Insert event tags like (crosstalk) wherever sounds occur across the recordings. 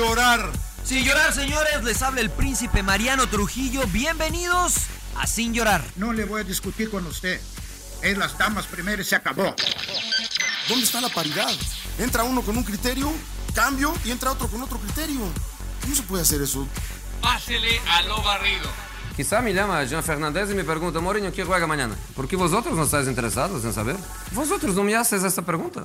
llorar. Sin llorar, señores, les habla el príncipe Mariano Trujillo. Bienvenidos a Sin llorar. No le voy a discutir con usted. Es las damas primero y se acabó. ¿Dónde está la paridad? Entra uno con un criterio, cambio y entra otro con otro criterio. ¿Cómo se puede hacer eso? Pásele a lo barrido. Quizá me llama Jean Fernández y me pregunta, Mourinho, ¿qué juega mañana? ¿Por qué vosotros no estáis interesados en saber? Vosotros no me haces esta pregunta.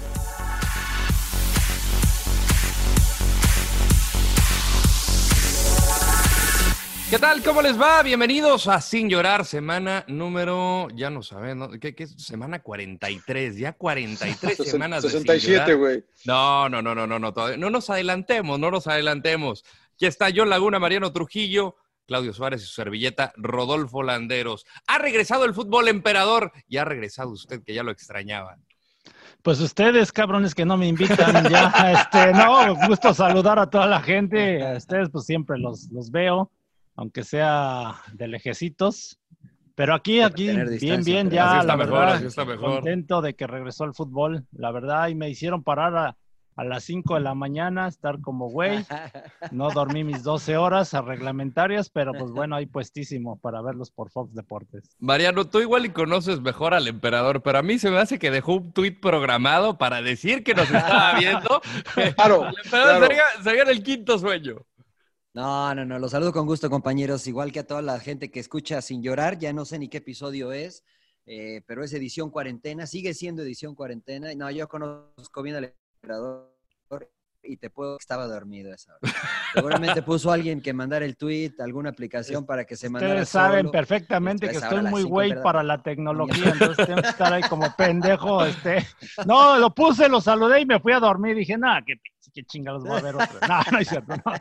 ¿Qué tal? ¿Cómo les va? Bienvenidos a Sin Llorar, semana número, ya no saben, ¿no? ¿Qué, qué es? Semana 43, ya 43 (laughs) semanas de Sin 67, Llorar. güey. No, no, no, no, no, no, todavía- no nos adelantemos, no nos adelantemos. Aquí está John Laguna, Mariano Trujillo, Claudio Suárez y su servilleta, Rodolfo Landeros. Ha regresado el fútbol emperador y ha regresado usted, que ya lo extrañaba. Pues ustedes, cabrones, que no me invitan ya, (laughs) este, no, gusto saludar a toda la gente, a (laughs) ustedes pues siempre los, los veo, aunque sea de lejecitos, pero aquí, aquí, bien, bien, ya, está la mejor, verdad, así está mejor. contento de que regresó el fútbol, la verdad, y me hicieron parar a, a las 5 de la mañana, estar como güey, (laughs) no dormí mis 12 horas a reglamentarias, pero pues bueno, ahí puestísimo para verlos por Fox Deportes. Mariano, tú igual y conoces mejor al emperador, pero a mí se me hace que dejó un tuit programado para decir que nos estaba viendo. (laughs) Claro, (laughs) El emperador claro. sería, sería el quinto sueño. No, no, no, los saludo con gusto, compañeros. Igual que a toda la gente que escucha sin llorar, ya no sé ni qué episodio es, eh, pero es edición cuarentena, sigue siendo edición cuarentena. No, yo conozco bien al emperador y te puedo que estaba dormido a esa hora. Seguramente (laughs) puso alguien que mandara el tweet, alguna aplicación para que se mandara. Ustedes saben solo. perfectamente que estoy muy güey para la tecnología, (laughs) entonces tengo que estar ahí como pendejo. Este. No, lo puse, lo saludé y me fui a dormir. Dije, nada, qué, pinche- qué chingados voy a ver otro. No, no es cierto. No.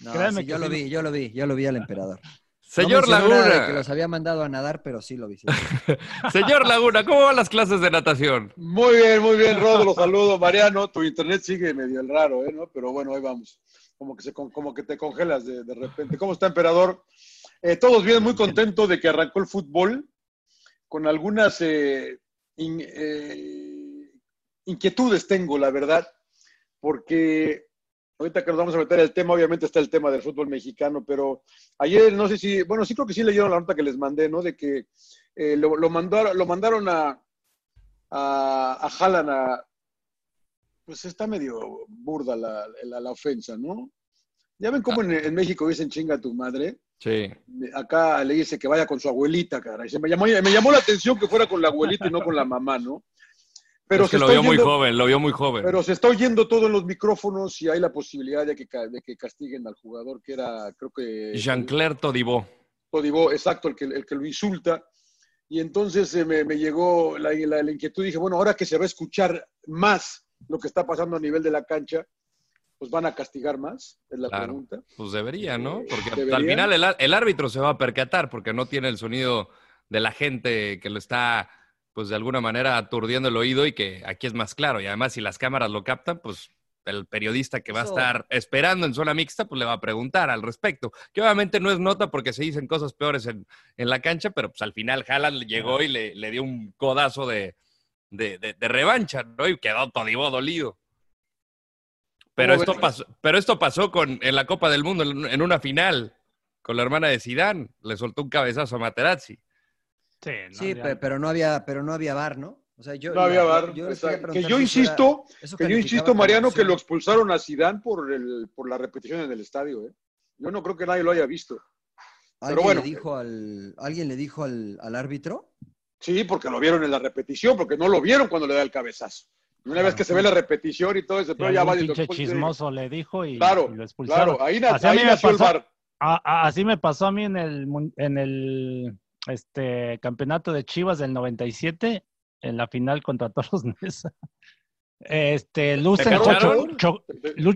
No, Créeme sí, que yo sí lo vi, yo lo vi, yo lo vi al emperador. (laughs) Señor no de que Laguna, los había mandado a nadar, pero sí lo vi. sí. (laughs) señor Laguna, ¿cómo van las clases de natación? Muy bien, muy bien, Rodo, los saludo. Mariano, tu internet sigue medio el raro, ¿eh? ¿no? Pero bueno, ahí vamos. Como que, se, como que te congelas de, de repente. ¿Cómo está, emperador? Eh, todos bien, muy contento de que arrancó el fútbol, con algunas eh, in- eh, inquietudes tengo, la verdad, porque ahorita que nos vamos a meter el tema, obviamente está el tema del fútbol mexicano, pero ayer no sé si, bueno, sí creo que sí leyeron la nota que les mandé, ¿no? De que eh, lo, lo mandaron, lo mandaron a, a, a Haaland a, pues está medio burda la, la, la ofensa, ¿no? Ya ven cómo en, en México dicen chinga tu madre. Sí. Acá le dice que vaya con su abuelita. Se me llamó, me llamó la atención que fuera con la abuelita y no con la mamá, ¿no? Pero es que se lo vio muy joven, lo vio muy joven. pero se está oyendo todo en los micrófonos y hay la posibilidad de que, de que castiguen al jugador que era, creo que... Jean-Claire Todibó. Todibó, exacto, el que, el que lo insulta. Y entonces eh, me, me llegó la, la- la inquietud. Dije, bueno, ahora que se va a escuchar más lo que está pasando a nivel de la cancha, pues van a castigar más, es la Claro. pregunta. Pues debería, ¿no? Porque al final el, el árbitro se va a percatar porque no tiene el sonido de la gente que lo está, pues de alguna manera aturdiendo el oído y que aquí es más claro. Y además, si las cámaras lo captan, pues el periodista que va a estar esperando en zona mixta, pues le va a preguntar al respecto. Que obviamente no es nota porque se dicen cosas peores en, en la cancha, pero pues al final Haaland llegó y le, le dio un codazo de, de, de- de revancha, ¿no? Y quedó Todibó dolido. Pero ¿Cómo esto, pasó, pero esto pasó con, en la Copa del Mundo, en, en una final, con la hermana de Sidán. Le soltó un cabezazo a Materazzi. Sí, no, Sí, pero no había, pero no había bar, ¿no? O sea, yo, No había yo- VAR. yo que yo si eso era- insisto, eso que yo insisto, Mariano, que lo expulsaron a Sidán por, el, por la repetición en el estadio. ¿eh? Yo no creo que nadie lo haya visto. ¿Alguien bueno. le dijo al, ¿alguien le dijo al, al árbitro? Sí, porque lo vieron en la repetición, porque no lo vieron cuando le da el cabezazo. Y una vez que se ve la repetición y todo ese, si pero ya va y lo chismoso le dijo y, Claro, y lo expulsaron. Claro, ahí, na- Así a ahí nació el pasó-. A- a- así me pasó a mí en el, en el este, campeonato de Chivas del 97, en la final contra (laughs) Toros Nesa. Este, Lucenjo, cho-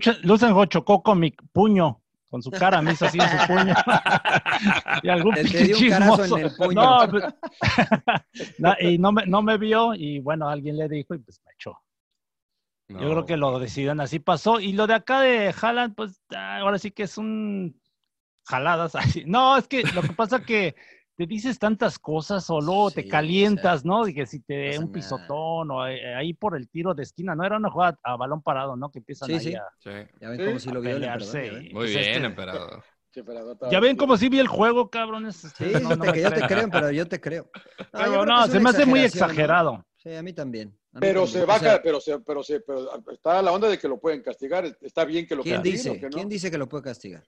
cho- chocó con mi puño, con su cara, me hizo así en su puño. (laughs) y algún carazo en chismoso. el puño. No, pues, (laughs) no, y no me, no me vio y bueno, alguien le dijo y pues me echó. Yo creo que lo decidieron así pasó. Y lo de acá de Haaland, pues ah, ahora sí que es un jaladas. así. No, es que lo que pasa que te dices tantas cosas o luego Sí, te o sea, calientas, ¿no? Y que si te un pisotón o eh, ahí por el tiro de esquina, no era una jugada a balón parado, ¿no? Que empiezan Sí, ahí sí. a, Sí. Ya ven Sí, como si lo vio el emperador. Muy Pues, bien, este, emperador. (laughs) Sí, Ya ven cómo sí vi el juego, cabrones. Sí, Ustedes no- no que yo te creen. creo, pero yo te creo. No, (laughs) Pero no, se me hace muy exagerado. Sí, a mí también. a mí Pero también. se O baja, sea, pero se, pero se, pero está la onda de que lo pueden castigar. Está bien que lo ¿Quién castiguen dice? o que no. ¿Quién dice que lo puede castigar?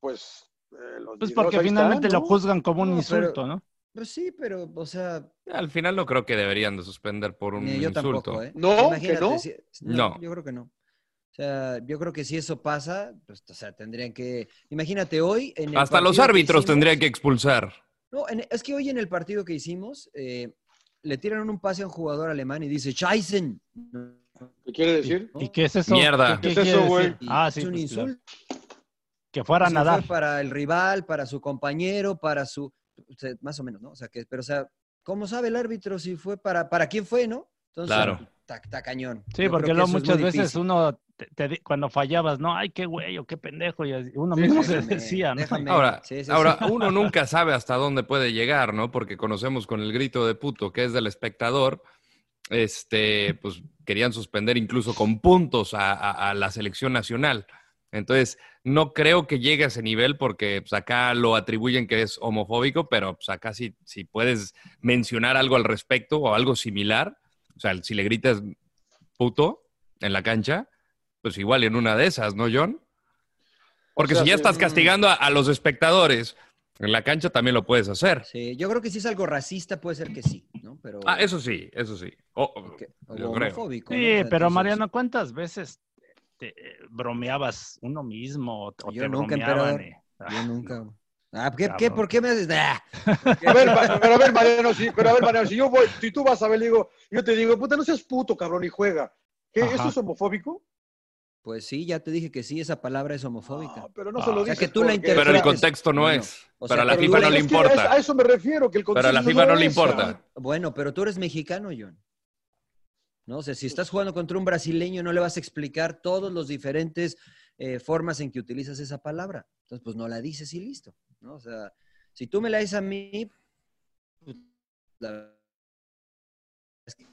Pues, eh, los Pues porque finalmente están, lo ¿no? juzgan como un No, pero- insulto, ¿no? Pues sí, pero, o sea, Al final no creo que deberían de suspender por un yo insulto. tampoco, ¿eh? No, que no. si- No. Yo creo que no. O sea, yo creo que si eso pasa, pues, o sea, tendrían que. Imagínate hoy. En el Hasta los que árbitros hicimos- tendrían que expulsar. No, en- es que hoy en el partido que hicimos, eh, le tiran un pase a un jugador alemán y dice, Scheißen. ¿Qué quiere decir? ¿Y qué es eso? Mierda. ¿Qué, ¿Qué qué es eso, güey? Ah, es sí. un pues, claro. Que fuera a Eso nadar. Fue para el rival, para su compañero, para su. más o menos, ¿no? O sea, que, pero, o sea, ¿cómo sabe el árbitro si fue para, para quién fue, no? Entonces, Claro. Está, está cañón. Sí, Yo porque luego muchas veces uno, te- cuando fallabas, no, ay, qué güey o qué pendejo, y uno Sí, mismo sí, se decía, ¿no? déjame. Ahora, Sí, sí, ahora sí. uno (laughs) nunca sabe hasta dónde puede llegar, ¿no? Porque conocemos con el grito de puto que es del espectador, este, pues querían suspender incluso con puntos a, a- a la selección nacional. Entonces, no creo que llegue a ese nivel porque pues, acá lo atribuyen que es homofóbico, pero pues, acá si, si puedes mencionar algo al respecto o algo similar, o sea, si le gritas puto en la cancha, pues igual en una de esas, ¿no, John? Porque O sea, si ya estás mm. castigando a, a los espectadores en la cancha, también lo puedes hacer. Sí, yo creo que si es algo racista, puede ser que sí, ¿no? Pero. Ah, eso sí, eso sí. O- o- que- o yo creo. homofóbico. ¿no? Sí, O sea, pero Mariano, ¿cuántas veces te eh, bromeabas uno mismo o, o Yo te nunca, bromeaban? y- Yo Ah, nunca. Ah, ¿qué, ¿Por qué me haces? Ah, (laughs) A ver, pero a ver, Mariano, sí, pero a ver, Mariano, si yo voy, si tú vas a ver, le digo, yo te digo, puta, no seas puto, cabrón, y juega. ¿Qué? ¿Eso es homofóbico? Pues sí, ya te dije que sí, esa palabra es homofóbica. No, pero no Ah, se lo o sea, dices que tú la interpretas. Pero el contexto no bueno, es. o pero a la pero FIFA no le es que importa. A, eso me refiero, que el Pero a la contexto FIFA no le es, importa. Bueno, pero tú eres mexicano, John. ¿No? O sea, si estás jugando contra un brasileño, no le vas a explicar todos los diferentes eh, formas en que utilizas esa palabra. Entonces, pues no la dices y listo. ¿no? O sea, si tú me la dices a mí, la-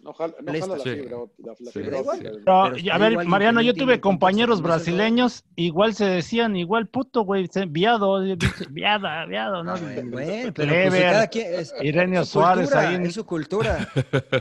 No jala, no Molesta. jala la Sí. fibra, óptica, la Sí. fibra Da igual. óptica. Pero, Pero y a ver, Mariano, yo tuve compañeros es brasileños, igual se decían, igual puto, güey, viado, viada, viado, ¿no? Bueno, bueno, pero pues, Clever, cada quien es, Ireneo es su Suárez cultura, ahí es su cultura.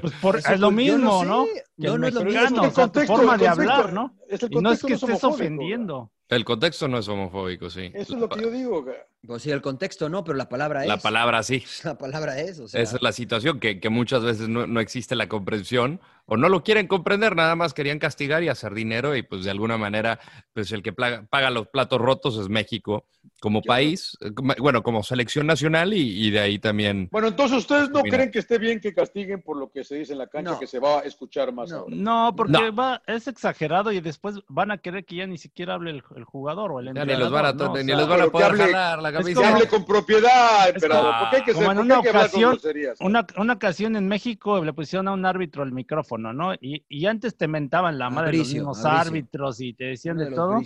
Pues por- Es su es lo mismo, sé, ¿no? No, Que el no es lo mismo. mexicano, el o sea, tu contexto- forma de hablar, ¿no? es el Y no es que es estés ofendiendo. El contexto no es homofóbico, sí. Eso es lo que yo digo. Pues sí, el contexto no, pero la palabra es. La palabra sí. (laughs) La palabra es, o sea. Esa es la situación, que, que muchas veces no, no existe la comprensión o no lo quieren comprender, nada más querían castigar y hacer dinero y pues de alguna manera, pues el que plaga- paga los platos rotos es México como país, eh, bueno, como selección nacional y, y de ahí también... Bueno, entonces ustedes no creen que esté bien que castiguen por lo que se dice en la cancha, No. que se va a escuchar más No. ahora. No, porque No. va, es exagerado y después van a querer que ya ni siquiera hable el, el jugador o el Ya ni entrenador. los van a, ¿no? O ni sea, los van a poder hable- jalar la como- hable con propiedad, emperador. como- ¿Por qué hay que, como ser, en que una ocasión en México le pusieron a un árbitro el micrófono, ¿no? Y, y antes te mentaban la madre de los mismos árbitros y te decían uno de, todo.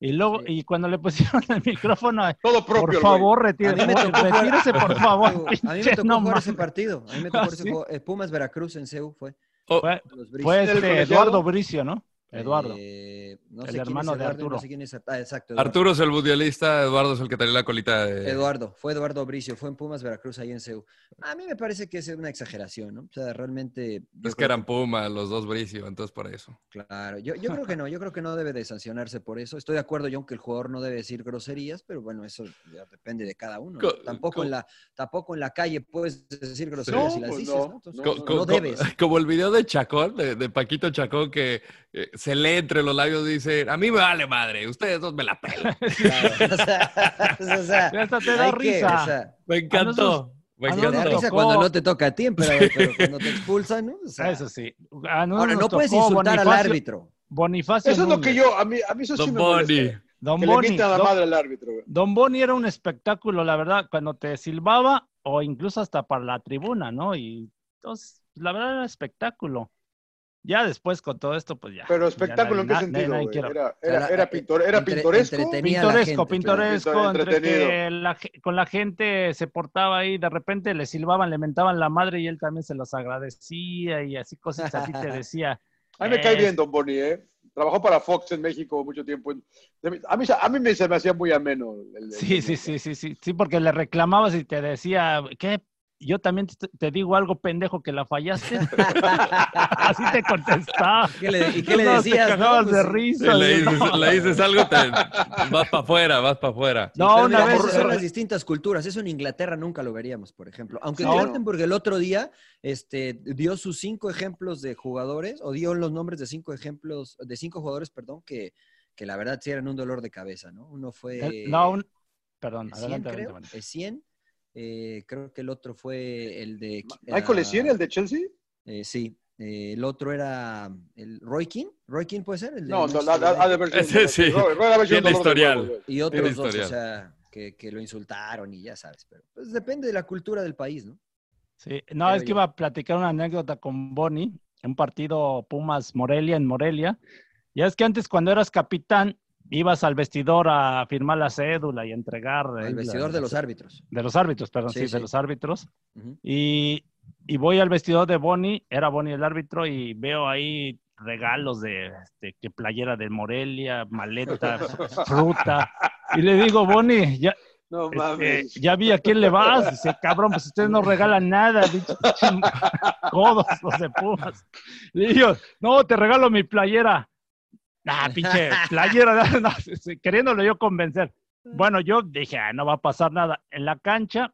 Y luego, Sí. y cuando le pusieron el micrófono, (laughs) Todo propio, por favor, A retírese, mí me tocó jugar- retírese, por favor. A mí me (laughs) tocó no jugar ese partido. A mí me tocó ese Pumas Veracruz en CEU fue. Oh, Fue, fue ¿En el este? Eduardo Bricio, ¿no? Eduardo. Eh, no El sé quién es hermano de Eduardo, Arturo. No sé quién es. Ah, exacto. Eduardo. Arturo es el mundialista, Eduardo es el que tenía la colita de... Eduardo, fue Eduardo Bricio, fue en Pumas Veracruz ahí en CEU. A mí me parece que es una exageración, ¿no? O sea, realmente. Es que eran Puma, los dos Bricio, entonces por eso. Claro, yo, yo creo que no, yo creo que no debe de sancionarse por eso. Estoy de acuerdo, yo, que el jugador no debe decir groserías, pero bueno, eso ya depende de cada uno. ¿no? Co- Tampoco, co- en la, tampoco en la calle puedes decir groserías No, si las pues dices, no, ¿no? Entonces, no, Co- no, debes. Como el video de Chacón, de, de Paquito Chacón, que eh, se lee entre los labios y dice, a mí me vale madre, ustedes dos me la pelan. (laughs) Claro, o sea, o sea, (laughs) hasta te da hay que, risa. o sea, Me encantó. Me no, Te da encanta. no, risa cuando no te toca a ti, pero, pero (laughs) cuando te expulsan, ¿no? O sea, Eso sí. Ahora, no puedes insultar al árbitro. Bonifacio Eso es lo que yo, a mí, a mí eso sí Don me Boni. molesta. Don Que Boni, le mientan a la Don- madre al árbitro. güey. Don Boni era un espectáculo, la verdad, cuando te silbaba o incluso hasta para la tribuna, ¿no? Y entonces, la verdad era espectáculo. Ya después con todo esto, pues ya. Pero ya espectáculo en qué sentido, Era, era, era, pintor, era entre- pintoresco. Pintoresco, gente, pintoresco, entre la con la gente se portaba ahí, de repente le silbaban, le mentaban la madre y él también se los agradecía y así cosas así te (laughs) decía. A mí me cae "Eh, bien Don Boni, ¿eh? Trabajó para Fox en México mucho tiempo. A mí, a mí me, se me hacía muy ameno. el- el- Sí, sí, sí, sí, sí, sí, porque le reclamabas y te decía, ¿qué? yo también te, digo algo pendejo que la fallaste. (laughs) Así te contestaba. ¿Y qué le decías? Te no, pues, de risa. Le dices, no. le dices algo, te, vas para afuera, vas para afuera. (laughs) No, Pero una vez. Son las distintas culturas. Eso en Inglaterra nunca lo veríamos, por ejemplo. Aunque no. Gartenburg el otro día este, dio sus cinco ejemplos de jugadores, o dio los nombres de cinco ejemplos, de cinco jugadores, perdón, que, que la verdad sí eran un dolor de cabeza, ¿no? Uno fue. No, un... perdón, adelante. 100, 100 eh, creo que el otro fue el de... Michael Essien, el de Chelsea. eh, sí. Eh, el otro era el Roy King. ¿Roy King puede ser? El de No, no, Ese sí. De historial. huevo, güey. Y otros dos, o sea, que, que lo insultaron y ya sabes. Pero pues, depende de la cultura del país, ¿no? Sí, no, es que iba a platicar una anécdota con Bonnie, en un partido Pumas Morelia, en Morelia. Ya es que antes, cuando eras capitán, ibas al vestidor a firmar la cédula y entregar. eh, El la- vestidor de los árbitros. De los árbitros, perdón, Sí, sí, sí. de los árbitros. Ujú. Y, y voy al vestidor de Bonnie, era Bonnie el árbitro, y veo ahí regalos de este, que playera de Morelia, maleta, (laughs) fruta. Y le digo, Bonnie, ya, No este, mames. ya vi a quién le vas. Dice, cabrón, pues ustedes no regalan nada, bicho, (laughs) codos los de Pumas. Le digo, no, te regalo mi playera. Ah, pinche playera, (laughs) no, queriéndolo yo convencer. Bueno, yo dije, ah, no va a pasar nada. En la cancha,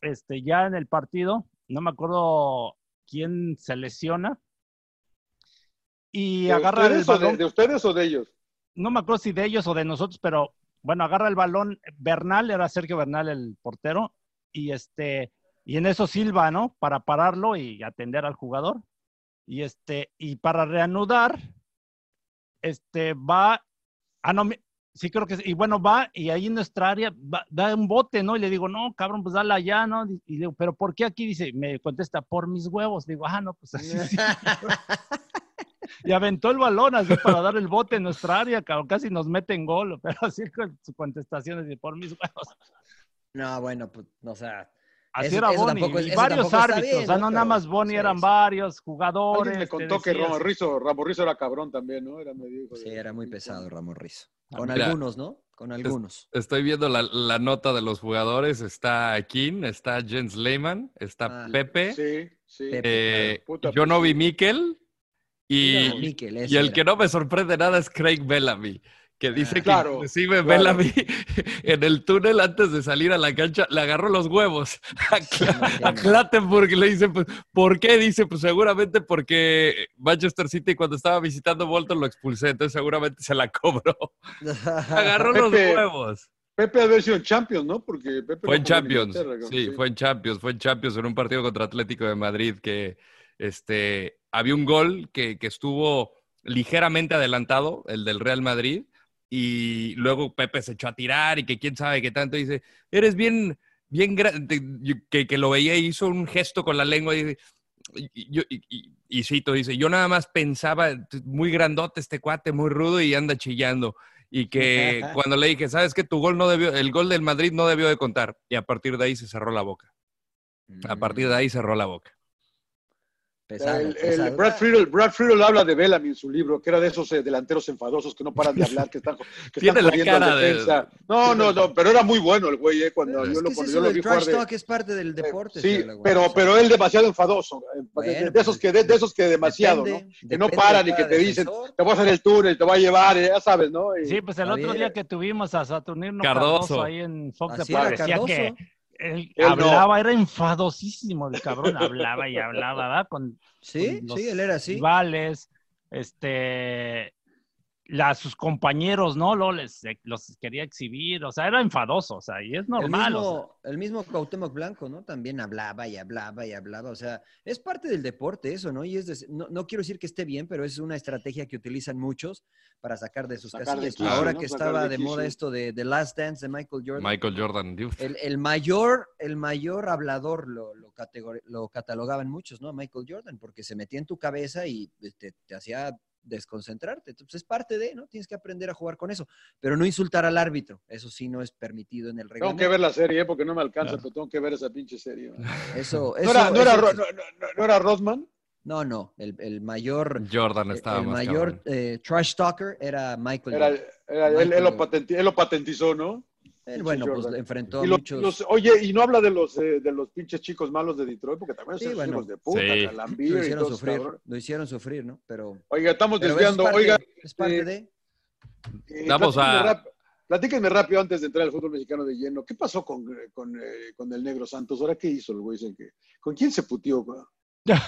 este, ya en el partido, no me acuerdo quién se lesiona. Y ¿De agarra el ustedes, o de, balón de ustedes o de ellos? no me acuerdo si de ellos o de nosotros, pero bueno, agarra el balón Bernal, era Sergio Bernal el portero, y este, y en eso Silva, ¿no? Para pararlo y atender al jugador. Y este, y para reanudar, este, va, ah, no, sí creo que sí, y bueno, va, y ahí en nuestra área, va- da un bote, ¿no? Y le digo, no, cabrón, pues dale allá, ¿no? Y le digo, pero ¿por qué aquí? Dice, me contesta, por mis huevos. Digo, ah, no, pues así sí. (laughs) Y aventó el balón así para dar el bote en nuestra área, cabrón, casi nos meten gol, pero así con su contestación es de por mis huevos. No, bueno, pues, o sea, Así Eso- era eso tampoco es- y varios árbitros, bien, o sea, ¿no? nada más Boni, sí, eran sí. varios jugadores. Alguien me contó que Ramón Rizzo, Ramón Rizzo era cabrón también, ¿no? Era medio de- sí, era muy pesado Ramón Rizo. Con Mira, algunos, ¿no? Con algunos. Estoy viendo la, la nota de los jugadores. Está King, está Jens Lehmann, está Ah. Pepe, Sí, sí. Pepe, eh, Puta, yo no vi. Mikel y, Mira, Mikel, ese y el era. que no me sorprende nada es Craig Bellamy, que dice que Claro, inclusive claro. Bellamy (laughs) en el túnel antes de salir a la cancha le agarró los huevos (laughs) a. Clattenburg y le dice, pues, ¿por qué? Dice, pues seguramente porque Manchester City cuando estaba visitando Bolton lo expulsé, entonces seguramente se la cobró. (laughs) Agarró los huevos. Pepe haber sido en Champions, ¿no? Porque Pepe Fue en Champions, creo, sí, fue en Champions, fue en Champions en un partido contra Atlético de Madrid que este, había un gol que, que estuvo ligeramente adelantado, el del Real Madrid, y luego Pepe se echó a tirar y que quién sabe qué tanto dice, eres bien, bien grande, que, que lo veía y hizo un gesto con la lengua y, y, y- y- y cito, dice, yo nada más pensaba, muy grandote este cuate, muy rudo y anda chillando. Y que (laughs) cuando le dije, sabes que tu gol no debió, el gol del Madrid no debió de contar. Y a partir de ahí se cerró la boca. A partir de ahí cerró la boca. Pesado, El, el pesado. Brad, Friedel, Brad Friedel habla de Bellamy en su libro, que era de esos eh, delanteros enfadosos que no paran de hablar, que están, que Tiene están la cara de- defensa. No, no, no, pero era muy bueno el güey, eh, cuando Es yo lo, cuando yo lo vi jugar trash de, talk es parte del deporte. Sí, señor Laguna, pero, pero él demasiado enfadoso, eh, de- Bueno, de, esos que, de, de esos que demasiado, depende, ¿no? Que no paran de y que te dicen, defensor. te voy a hacer el túnel, te voy a llevar, eh, ya sabes, ¿no? Y- Sí, pues el otro día que tuvimos a Saturnino Cardoso. Cardoso, ahí en Fox Así Deportes, decía Cardoso. que él Él no. hablaba, era enfadosísimo el cabrón, hablaba y hablaba, ¿verdad? Con, Sí, con los sí, él era así. rivales, este, la, sus compañeros, ¿no? Lo, les, los quería exhibir, o sea, era enfadoso, o sea, y es normal. El o sea. mismo, el mismo Cuauhtémoc Blanco, ¿no? También hablaba y hablaba y hablaba, o sea, es parte del deporte eso, ¿no? Y es de- no, no quiero decir que esté bien, pero es una estrategia que utilizan muchos para sacar de sus Sacar casillas. Ahora ¿no? que Sacar estaba de de moda esto de The Last Dance de Michael Jordan. Michael Jordan. El, el mayor, el mayor hablador lo, lo, lo catalogaban muchos, ¿no? Michael Jordan, porque se metía en tu cabeza y te, te hacía desconcentrarte. Entonces es parte de, ¿no? Tienes que aprender a jugar con eso, pero no insultar al árbitro. Eso sí no es permitido en el Tengo reglamento. que ver la serie, ¿eh? porque no me alcanza, Claro. pero tengo que ver esa pinche serie. man. Eso, ¿No eso, era, no era eso- no- no- no era Rodman? no, no, el, el mayor, Jordan el estaba más mayor cabrón. eh, trash talker era Michael Era, Jordan. era- él, Michael él lo Jordan. patenti- él lo patentizó, ¿no? Él, bueno, pues enfrentó a Y los- muchos. los- oye, y no habla de los eh, de los pinches chicos malos de Detroit, porque también Sí, son bueno. hijos de puta, Sí. Calambir lo hicieron sufrir, cabrón. lo hicieron sufrir, ¿no? Pero, Oiga, estamos pero eso es desviando. parte, Oiga, es parte eh, de. eh, Vamos platíquenme a- rap- platíquenme rápido antes de entrar al fútbol mexicano de lleno. ¿Qué pasó con, con, eh, con el negro Santos? ¿Ahora qué hizo el güey? Dicen que- ¿Con quién se putió?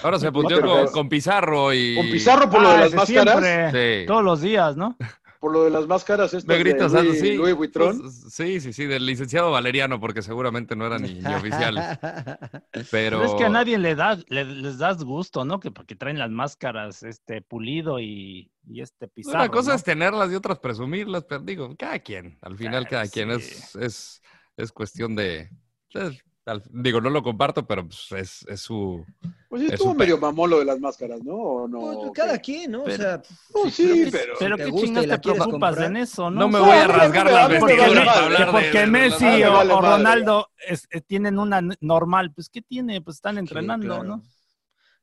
Ahora se (laughs) puteó con, Pizarro y. ¿Con Pizarro por lo Ah, de las ese máscaras? siempre, Sí. Todos los días, ¿no? Por lo de las máscaras estas Negritos, de algo Louis, sí. Louis Vuitton. Pues, Sí, sí, sí, del licenciado Valeriano, porque seguramente no eran ni, ni oficiales. (laughs) Pero. Pero es que a nadie le da, le- les das gusto, ¿no? Que porque traen las máscaras, este pulido y, y este pizarro. Una cosa ¿no? es tenerlas y otras presumirlas, pero digo, cada quien. Al final, Claro, cada quien es, es, es cuestión de. Digo, no lo comparto, pero pues, es, es su. Pues sí, estuvo un medio mamón lo de las máscaras, ¿no? ¿O no? Pues, ¿O cada quien, ¿no? Pero- o sea, Pues si- sí, pero- si Pero qué chingas la te preocupas en eso, ¿no? No me voy a rasgar a las mí me Porque, para hablar Messi o. Ronaldo eh, tienen una normal, pues ¿qué tiene? Pues están entrenando. ¿no?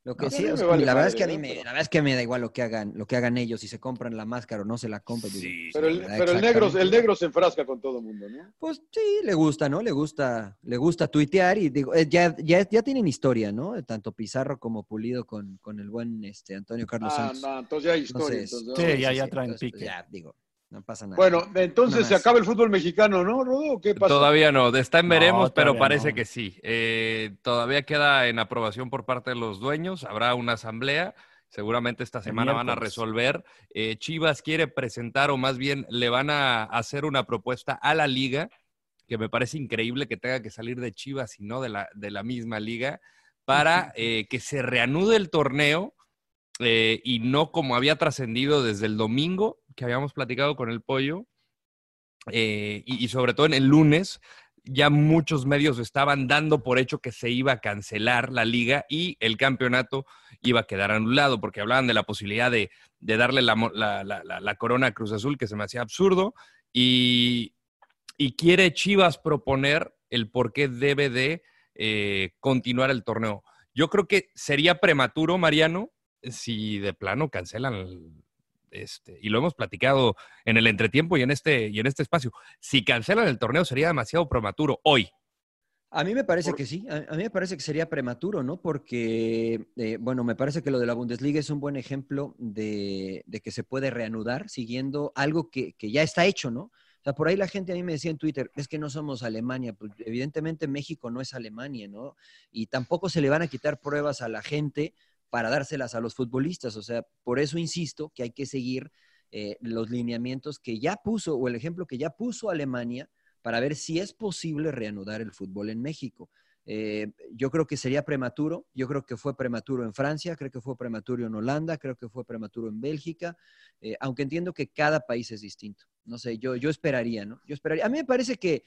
Lo que A sí, vale la verdad es que a mí ¿no? me, Pero- la verdad es que me da igual lo que hagan, lo que hagan ellos, si se compran la máscara o no se la compran. Sí, Pero el, pero el negro, el negro se enfrasca con todo el mundo, ¿no? Pues sí, le gusta, ¿no? Le gusta, le gusta tuitear y digo, eh, ya, ya, ya tienen historia, ¿no? Tanto Pizarro como Pulido con, con el buen este, Antonio Carlos Ah, Santos. no, entonces ya hay historia. Entonces, entonces, Sí, ya- ya traen entonces, pues, pique. ya, digo, no pasa nada. Bueno, entonces se acaba el fútbol mexicano, ¿no, Rodo? ¿Qué pasa? Todavía no, está en No, veremos, pero parece no. que sí. Eh, todavía queda en aprobación por parte de los dueños, habrá una asamblea, seguramente esta semana van a resolver. Eh, Chivas quiere presentar, o más bien le van a hacer una propuesta a la liga, que me parece increíble que tenga que salir de Chivas y no de la, de la misma liga, para eh, que se reanude el torneo eh, y no como había trascendido desde el domingo que habíamos platicado con el pollo, eh, y, sobre todo en el lunes, ya muchos medios estaban dando por hecho que se iba a cancelar la liga y el campeonato iba a quedar anulado, porque hablaban de la posibilidad de, de darle la, la- la- corona a Cruz Azul, que se me hacía absurdo, y, y quiere Chivas proponer el por qué debe de eh, continuar el torneo. Yo creo que sería prematuro, Mariano, si de plano cancelan el- este, y lo hemos platicado en el entretiempo y en este, y en este espacio. Si cancelan el torneo sería demasiado prematuro hoy. A mí me parece Por- que sí, a, a mí me parece que sería prematuro, ¿no? Porque, eh, bueno, me parece que lo de la Bundesliga es un buen ejemplo de, de que se puede reanudar siguiendo algo que, que ya está hecho, ¿no? O sea, por ahí la gente a mí me decía en Twitter, es que no somos Alemania. Pues evidentemente México no es Alemania, ¿no? Y tampoco se le van a quitar pruebas a la gente para dárselas a los futbolistas. O sea, por eso insisto que hay que seguir eh, los lineamientos que ya puso o el ejemplo que ya puso Alemania para ver si es posible reanudar el fútbol en México. Eh, yo creo que sería prematuro, yo creo que fue prematuro en Francia, creo que fue prematuro en Holanda, creo que fue prematuro en Bélgica, eh, aunque entiendo que cada país es distinto. No sé, yo, yo esperaría, ¿no? Yo esperaría. A mí me parece que,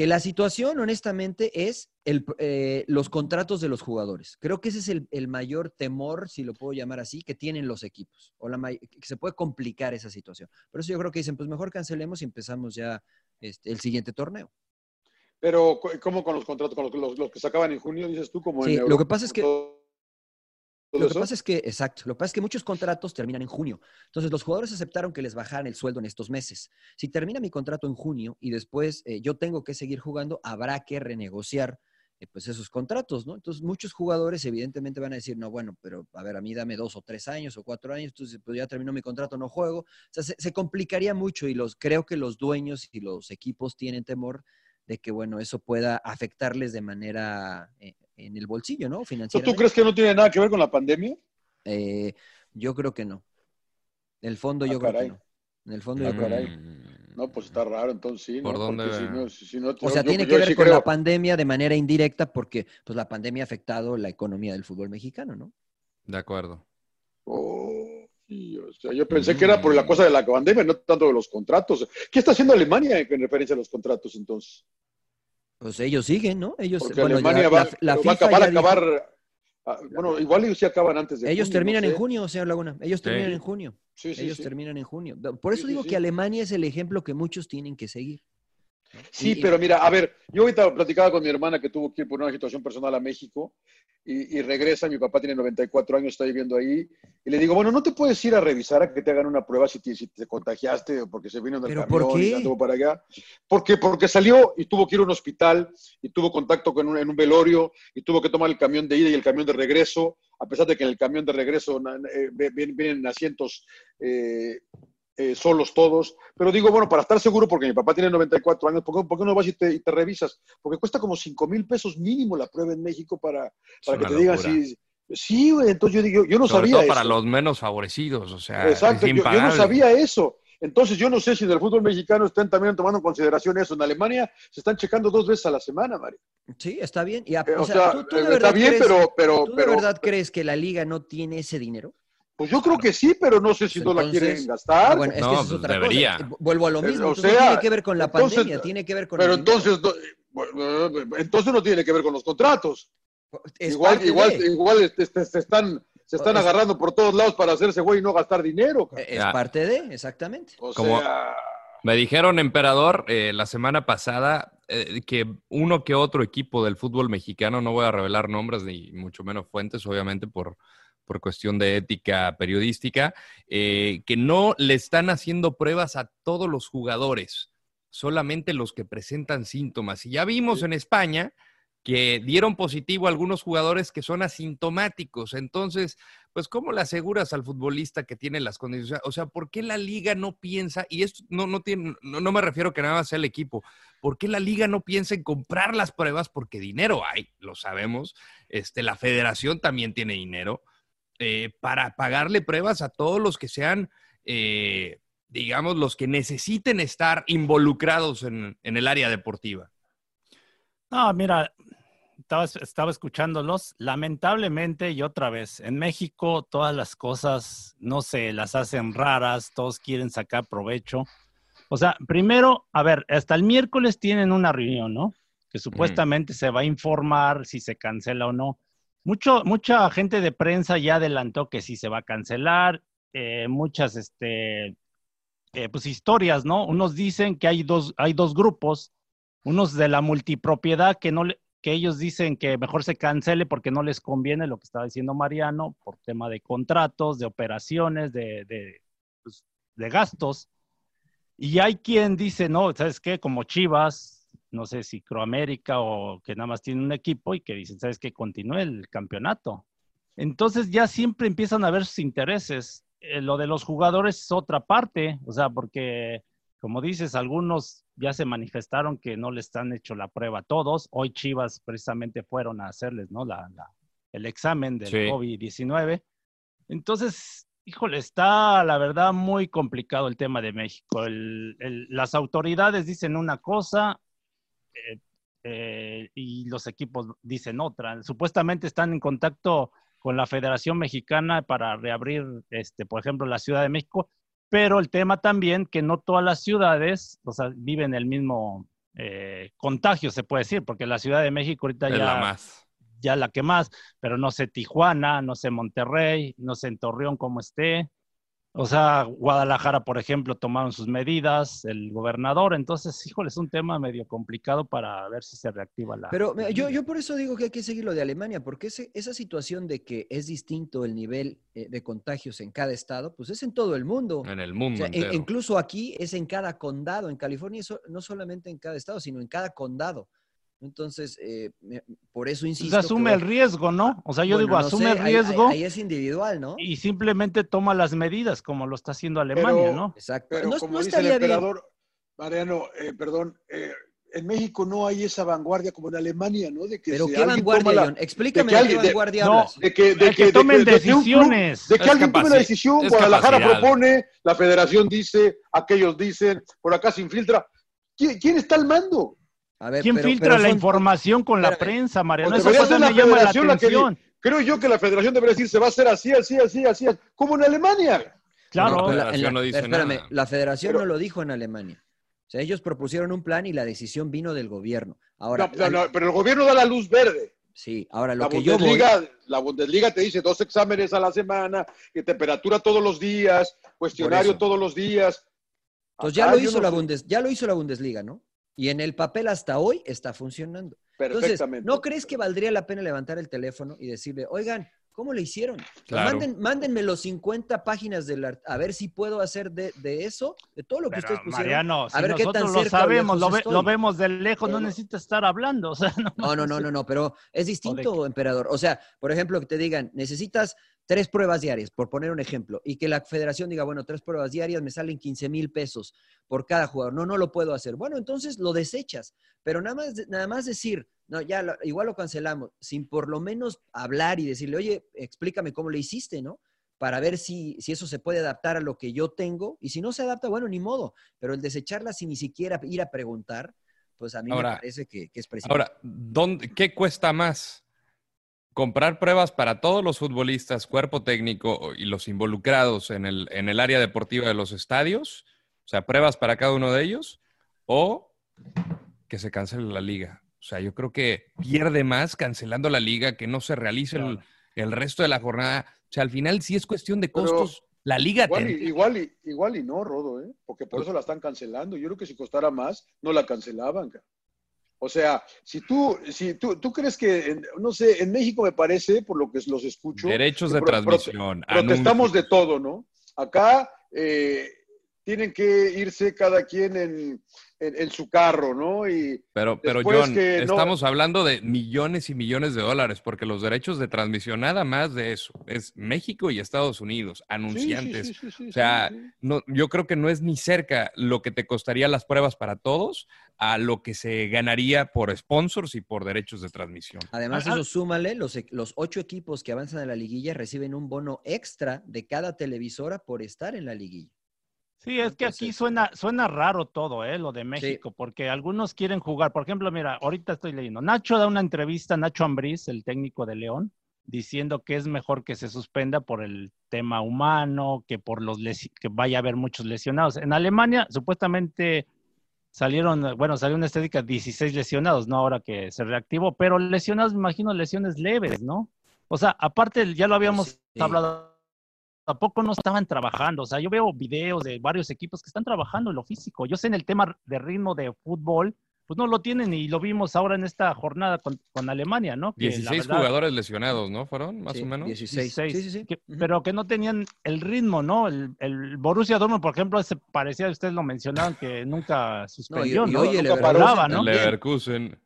que la situación, honestamente, es el, eh, los contratos de los jugadores. Creo que ese es el, el mayor temor, si lo puedo llamar así, que tienen los equipos, o la, que se puede complicar esa situación. Por eso yo creo que dicen, pues mejor cancelemos y empezamos ya este, el siguiente torneo. Pero, ¿cómo con los contratos, con los, los- los que se acaban en junio, dices tú? Como Sí, en lo que pasa es que- Lo que pasa es que, exacto, lo que pasa es que muchos contratos terminan en junio. Entonces, los jugadores aceptaron que les bajaran el sueldo en estos meses. Si termina mi contrato en junio y después eh, yo tengo que seguir jugando, habrá que renegociar eh, pues esos contratos, ¿no? Entonces, muchos jugadores evidentemente van a decir, no, bueno, pero a ver, a mí dame dos o tres años o cuatro años, entonces pues ya terminó mi contrato, no juego. O sea, se, se complicaría mucho y los, creo que los dueños y los equipos tienen temor de que, bueno, eso pueda afectarles de manera eh, en el bolsillo, ¿no? ¿Tú, Financieramente. ¿Tú crees que no tiene nada que ver con la pandemia? Eh, yo creo que no. En el fondo yo Ah, creo que caray. no. En el fondo Ah, yo creo que caray. no. No, pues está raro, entonces sí. ¿Por ¿no? dónde Porque si ve? no- si- si no- O sea, yo- tiene que ver sí con creo- la pandemia de manera indirecta porque pues la pandemia ha afectado la economía del fútbol mexicano, ¿no? De acuerdo. Oh, o sea, yo pensé que era por la cosa de la pandemia, no tanto de los contratos. ¿Qué está haciendo Alemania en referencia a los contratos entonces? Pues ellos siguen, ¿no? Ellos, Porque bueno, Alemania la, va, la- la pero va a FIFA acabar, a dijo- acabar. ah, bueno, igual ellos sí acaban antes de ellos junio, terminan no en junio, señor Laguna. Ellos terminan en junio. Sí, sí, ellos sí. terminan en junio. Por eso digo sí. que Alemania es el ejemplo que muchos tienen que seguir. Sí, Y- pero mira, a ver, yo ahorita platicaba con mi hermana que tuvo que ir por una situación personal a México y, y regresa, mi papá tiene 94 años, está viviendo ahí, y le digo, bueno, ¿no te puedes ir a revisar a que te hagan una prueba si te, si te contagiaste o porque se vino en el ¿Pero camión por y anduvo para allá? Porque, porque salió y tuvo que ir a un hospital y tuvo contacto con un, en un velorio y tuvo que tomar el camión de ida y el camión de regreso, a pesar de que en el camión de regreso eh, vienen asientos eh, eh, solos todos. Pero digo, bueno, para estar seguro, porque mi papá tiene 94 años, ¿por qué, por qué no vas y te, y te revisas? Porque cuesta como 5 mil pesos mínimo la prueba en México para, para que te digan si... Sí, güey, entonces yo digo, yo no Sobre sabía todo eso. para los menos favorecidos, o sea, Exacto, es yo, yo no sabía eso. Entonces yo no sé si en el fútbol mexicano están también tomando en consideración eso. En Alemania se están checando dos veces a la semana, Mari. Sí, está bien. Y a- Eh, o sea, sea, ¿tú, tú de verdad está bien, crees, pero, pero, ¿tú de pero, verdad crees que la liga no tiene ese dinero? Pues yo creo que sí, pero no sé si no la quieren gastar. Ah, bueno, es que No, esa es otra debería. cosa. Vuelvo a lo Eh, mismo. o sea, no tiene que ver con la entonces- pandemia, tiene que ver con pero el entonces, no- bueno, entonces no tiene que ver con los contratos. Es igual, igual, de- igual este, este, se están, se están Es- agarrando por todos lados para hacerse güey y no gastar dinero. cabrón. es parte de, exactamente. O Como- sea, Me dijeron, emperador, eh, la semana pasada eh, que uno que otro equipo del fútbol mexicano, no voy a revelar nombres ni mucho menos fuentes, obviamente por, por cuestión de ética periodística, eh, que no le están haciendo pruebas a todos los jugadores, solamente los que presentan síntomas. Y ya vimos en España que dieron positivo a algunos jugadores que son asintomáticos. Entonces, pues, ¿cómo le aseguras al futbolista que tiene las condiciones? O sea, ¿por qué la liga no piensa, y esto no, no, tiene, no, no me refiero que nada más sea el equipo, ¿por qué la liga no piensa en comprar las pruebas? Porque dinero hay, lo sabemos. Este, la federación también tiene dinero eh, para pagarle pruebas a todos los que sean, eh, digamos, los que necesiten estar involucrados en, en el área deportiva. No, mira, estaba, estaba escuchándolos. Lamentablemente, y otra vez, en México todas las cosas, no sé, las hacen raras, todos quieren sacar provecho. O sea, primero, a ver, hasta el miércoles tienen una reunión, ¿no? Que supuestamente se va a informar si se cancela o no. Mucho, mucha gente de prensa ya adelantó que sí se va a cancelar. eh, muchas, este, eh, pues historias, ¿no? Unos dicen que hay dos, hay dos grupos unos de la multipropiedad que no le- que ellos dicen que mejor se cancele porque no les conviene lo que estaba diciendo Mariano por tema de contratos, de operaciones, de, de, pues, de gastos. Y hay quien dice, no, ¿sabes qué? Como Chivas, no sé si Croamérica o que nada más tiene un equipo y que dicen, ¿sabes qué? Continúe el campeonato. Entonces ya siempre empiezan a ver sus intereses. Eh, lo de los jugadores es otra parte, o sea, porque como dices, algunos ya se manifestaron que no les han hecho la prueba a todos. Hoy Chivas precisamente fueron a hacerles, ¿no? La, la- el examen del Sí. COVID-19. Entonces, híjole, está la verdad muy complicado el tema de México. El- el- las autoridades dicen una cosa eh, eh, y los equipos dicen otra. Supuestamente están en contacto con la Federación Mexicana para reabrir, este, por ejemplo, la Ciudad de México, pero el tema también que no todas las ciudades, o sea, viven el mismo eh, contagio, se puede decir, porque la Ciudad de México ahorita Es ya la más. ya la que más, pero no sé Tijuana, no sé Monterrey, no sé en Torreón cómo esté. O sea, Guadalajara, por ejemplo, tomaron sus medidas, el gobernador, entonces, híjole, es un tema medio complicado para ver si se reactiva la... Pero yo, yo por eso digo que hay que seguir lo de Alemania, porque ese- esa situación de que es distinto el nivel eh, de contagios en cada estado, pues es en todo el mundo. En el O mundo sea, e- entero. incluso aquí es en cada condado, en California, eso, no solamente en cada estado, sino en cada condado. Entonces, eh, por eso Pues insisto. que asume el riesgo, ¿no? O sea, yo Bueno, digo, no asume sé, el ahí- ahí- riesgo Ahí, es individual, ¿no? y simplemente toma las medidas, como lo está haciendo Alemania, Pero- ¿no? Exacto. Pero no como no dice el estaría bien. emperador, Mariano, eh, perdón, eh, en México no hay esa vanguardia como en Alemania, ¿no? De que Pero si qué vanguardia, la-. Explícame de que alguien- de- vanguardia no, hablas. de que, de tomen de- de un club- decisiones. de que Es alguien tome la capaci- decisión, es Guadalajara capacidad. propone, la federación dice, aquellos dicen, por acá se infiltra. ¿Quién, quién está al mando? A ver, ¿Quién pero- filtra pero la son- información con la prensa, Mariano? Pues cosa ser la me llama la federación la que atención. Creo yo que la federación debería decir, se va a hacer así, así, así, así, como en Alemania. Claro. No, Pero la- federación en la- no dice espérame, nada. la federación Pero- no lo dijo en Alemania. O sea, ellos propusieron un plan y la decisión vino del gobierno. Ahora, No, no, no, pero el gobierno da la luz verde. sí, ahora lo La que yo voy, Bundesliga, la Bundesliga te dice dos exámenes a la semana, y temperatura todos los días, cuestionario eso. todos los días. Entonces ya lo hizo no la. Bundes, ya lo hizo la Bundesliga, ¿no? Y en el papel hasta hoy está funcionando. Entonces, Perfectamente. ¿no crees que valdría la pena levantar el teléfono y decirle, oigan, ¿cómo le hicieron? Claro. Manden, mándenme los 50 páginas del art- a ver si puedo hacer de, de eso, de todo lo que Pero, ustedes pusieron. Mariano, a si ver qué tan lo cerca sabemos, lo, ve- lo vemos de lejos, Pero no necesita estar hablando. O sea, (laughs) no, No, no, no, no, no, pero es distinto, emperador. O sea, por ejemplo, que te digan, necesitas tres pruebas diarias, por poner un ejemplo, y que la federación diga, bueno, tres pruebas diarias me salen 15 mil pesos por cada jugador. No, no lo puedo hacer. Bueno, entonces lo desechas, pero nada más, nada más decir, no, ya, lo- igual lo cancelamos, sin por lo menos hablar y decirle, oye, explícame cómo le hiciste, ¿no? Para ver si, si eso se puede adaptar a lo que yo tengo, y si no se adapta, bueno, ni modo, pero el desecharla sin ni siquiera ir a preguntar, pues a mí Ahora- me parece que, que es preciso. Ahora, ¿dónde, ¿qué cuesta más? ¿Comprar pruebas para todos los futbolistas, cuerpo técnico y los involucrados en el, en el área deportiva de los estadios? O sea, pruebas para cada uno de ellos. ¿O que se cancele la liga? O sea, yo creo que pierde más cancelando la liga, que no se realice el, el resto de la jornada. O sea, al final sí es cuestión de Pero costos. la liga Igual te- y, igual, y, igual y no, Rodo, ¿eh? porque por eso la están cancelando. Yo creo que si costara más, no la cancelaban. ca. O sea, si tú, si tú, tú crees que, en- no sé, en México me parece, por lo que los escucho, derechos de pro- prote- transmisión. protestamos de todo, ¿no? Acá eh, tienen que irse cada quien en, en- en su carro, ¿no? Y Pero, pero John, que no- estamos hablando de millones y millones de dólares, porque los derechos de transmisión, nada más de eso, es México y Estados Unidos, anunciantes. Sí, sí, sí, sí, o sea, sí, sí. no, yo creo que no es ni cerca lo que te costaría las pruebas para todos a lo que se ganaría por sponsors y por derechos de transmisión. Además, Ah, ah. eso súmale, los, e- los ocho equipos que avanzan a la liguilla reciben un bono extra de cada televisora por estar en la liguilla. Sí, es que aquí suena, suena raro todo, ¿eh? Lo de México, porque algunos quieren jugar. Por ejemplo, mira, ahorita estoy leyendo. Nacho da una entrevista, Nacho Ambriz, el técnico de León, diciendo que es mejor que se suspenda por el tema humano, que por los que vaya a haber muchos lesionados. En Alemania, supuestamente salieron, bueno, salió una estadística 16 lesionados, ¿no? Ahora que se reactivó, pero lesionados, me imagino, lesiones leves, ¿no? O sea, aparte, ya lo habíamos Sí. hablado tampoco no estaban trabajando. O sea, yo veo videos de varios equipos que están trabajando en lo físico. Yo sé en el tema de ritmo de fútbol, pues no lo tienen y lo vimos ahora en esta jornada con, con Alemania, ¿no? Que la 16 verdad, jugadores lesionados, ¿no? ¿Fueron más Sí, o menos? 16. 16, Sí, sí, sí. que- Ujú. pero que no tenían el ritmo, ¿no? El, el Borussia Dortmund, por ejemplo, se parecía, ustedes lo mencionaron, que nunca (laughs) suspendió, y ¿no? hoy el Leverkusen ¿no? El. Leverkusen.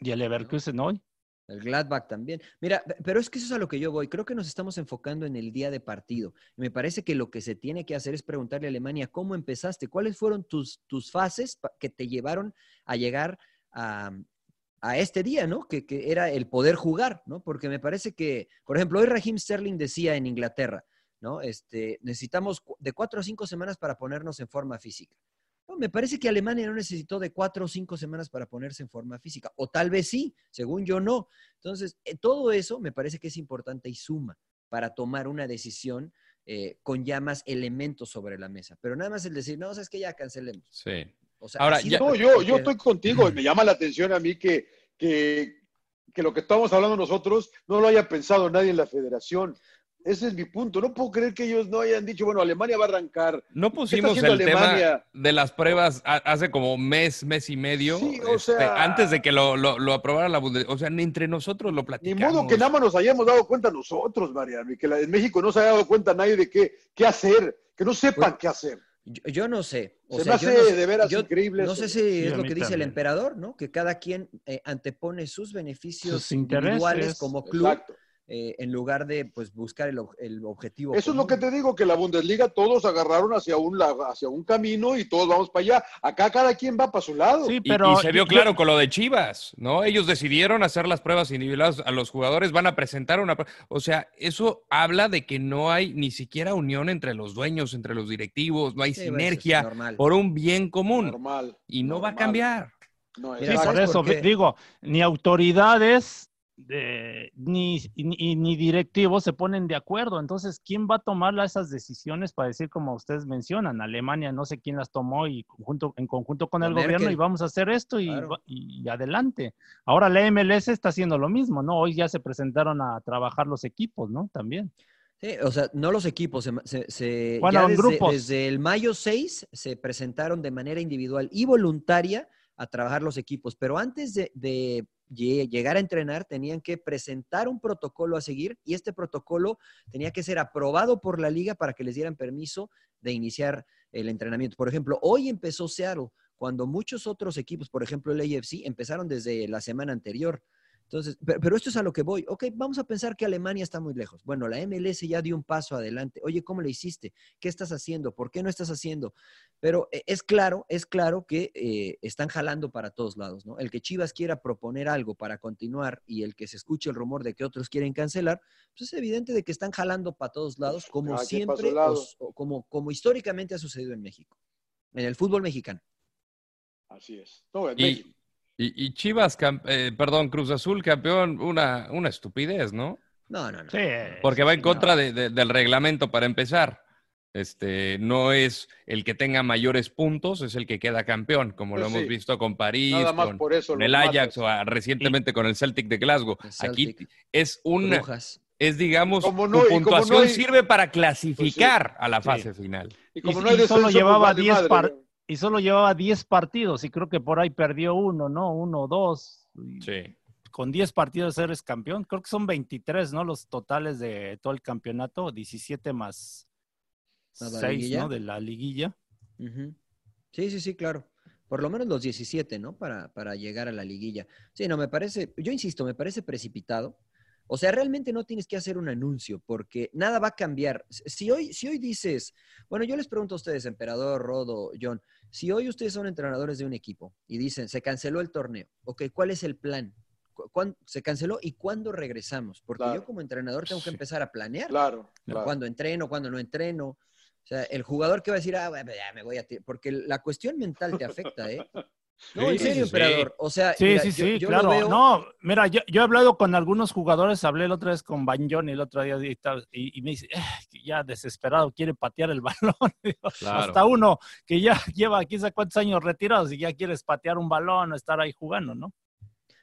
Y el Leverkusen hoy. El Gladbach también. Mira, pe- pero es que eso es a lo que yo voy. Creo que nos estamos enfocando en el día de partido. Me parece que lo que se tiene que hacer es preguntarle a Alemania cómo empezaste, cuáles fueron tus, tus fases que te llevaron a llegar a, a este día, ¿no? Que, que era el poder jugar, ¿no? Porque me parece que, por ejemplo, hoy Raheem Sterling decía en Inglaterra, ¿no? Este, necesitamos de cuatro o cinco semanas para ponernos en forma física. No, me parece que Alemania no necesitó de cuatro o cinco semanas para ponerse en forma física, o tal vez sí, según yo no. Entonces, eh, todo eso me parece que es importante y suma para tomar una decisión eh, con ya más elementos sobre la mesa. Pero nada más el decir, no, es que ya cancelemos. Sí. O sea, Ahora, ya- No, yo, yo estoy contigo. y Me llama la atención a mí que, que, que lo que estamos hablando nosotros no lo haya pensado nadie en la federación. Ese es mi punto. No puedo creer que ellos no hayan dicho, bueno, Alemania va a arrancar. No pusimos el tema Alemania? de las pruebas hace como mes, mes y medio, Sí, o este, sea- antes de que lo, lo, lo aprobara la Bundesliga. O sea, ni entre nosotros lo Ni platicamos. modo que nada más nos hayamos dado cuenta nosotros, Mariano, y que la- en México no se haya dado cuenta nadie de qué, qué hacer, que no sepan Pues, qué hacer. Yo, yo no sé. O Se sea, me yo hace no de veras yo increíble No eso. sé si es lo que dice el emperador, ¿no? Que cada quien eh, antepone sus beneficios Sus individuales intereses. como club Exacto. Eh, en lugar de pues buscar el, ob- el objetivo. Eso es lo que te digo, que la Bundesliga todos agarraron hacia un, hacia un camino y todos vamos para allá. Acá cada quien va para su lado. Sí, Y- pero y, se vio claro con lo de Chivas, ¿no? Ellos decidieron hacer las pruebas individuales a los jugadores, van a presentar una... O sea, eso habla de que no hay ni siquiera unión entre los dueños, entre los directivos, no hay Sí, bueno, eso es sinergia por un bien común. Normal. Y no va a cambiar. No, Sí, por ¿sabes eso qué? digo, ni autoridades de- ni, ni, ni directivos se ponen de acuerdo. Entonces, ¿quién va a tomar esas decisiones para decir, como ustedes mencionan, Alemania, no sé quién las tomó y conjunto, en conjunto con el gobierno y vamos a hacer esto y, Claro. y adelante. Ahora la MLS está haciendo lo mismo, ¿no? Hoy ya se presentaron a trabajar los equipos, ¿no? También. Sí, o sea, no los equipos, se, se- se- Bueno, ya desde, grupos. desde el mayo 6 se presentaron de manera individual y voluntaria a trabajar los equipos, pero antes de, llegar a entrenar tenían que presentar un protocolo a seguir y este protocolo tenía que ser aprobado por la liga para que les dieran permiso de iniciar el entrenamiento. Por ejemplo, hoy empezó Seattle, cuando muchos otros equipos, por ejemplo el AFC, empezaron desde la semana anterior. Entonces, pero, pero esto es a lo que voy. Ok, vamos a pensar que Alemania está muy lejos. Bueno, la MLS ya dio un paso adelante. Oye, ¿cómo le hiciste? ¿Qué estás haciendo? ¿Por qué no estás haciendo? Pero eh, es claro, es claro que eh, están jalando para todos lados, ¿no? El que Chivas quiera proponer algo para continuar y el que se escuche el rumor de que otros quieren cancelar, pues es evidente de que están jalando para todos lados, como siempre, lado. o- o como, como históricamente ha sucedido en México, en el fútbol mexicano. Así es. No, en Y, México. Y- y Chivas, eh, perdón, Cruz Azul campeón, una, una estupidez, ¿no? No, no, no. Sí. Porque va en contra no. de- de- del reglamento para empezar. Este, no es el que tenga mayores puntos, es el que queda campeón, como Pues lo hemos visto con París, con, por eso con los el Ajax o recientemente con el Celtic de Glasgow. Aquí es un, Brujas. es digamos, Como tu no- y como no puntuación hay- sirve para clasificar a la Sí. fase final. Y como y- no hay y solo pues llevaba vale 10 madre, par- ¿no? Y solo llevaba 10 partidos y creo que por ahí perdió uno, ¿no? Uno o dos. Sí. Con 10 partidos eres campeón. Creo que son 23, ¿no? Los totales de todo el campeonato. 17 más ¿Más la 6, liguilla? ¿no? De la liguilla. Sí, sí, sí, claro. Por lo menos los 17, ¿no? Para, para llegar a la liguilla. Sí, no, me parece, yo insisto, me parece precipitado. O sea, realmente no tienes que hacer un anuncio porque nada va a cambiar. Si hoy, si hoy dices, bueno, yo les pregunto a ustedes, Emperador, Rodo, John, si hoy ustedes son entrenadores de un equipo y dicen, se canceló el torneo, ok, ¿cuál es el plan? ¿Cu- cuán- se canceló y cuándo regresamos? Porque Claro. yo como entrenador tengo que empezar a planear. Claro, claro. Cuándo entreno, cuándo no entreno. O sea, el jugador que va a decir, ah, ya me voy a... ti-", Porque la cuestión mental te afecta, ¿eh? (laughs) No, en serio, sí, sí. emperador. O sea, Sí, mira, sí, yo- sí, yo claro. veo- No, mira, yo, yo he hablado con algunos jugadores, hablé la otra vez con Banjón el otro día y, tal, y- y me dice, "Eh, que ya desesperado, quiere patear el (laughs) balón. Claro. Hasta uno que ya (laughs) lleva quién sabe cuántos años retirados y ya quieres patear un balón o estar ahí jugando, ¿no?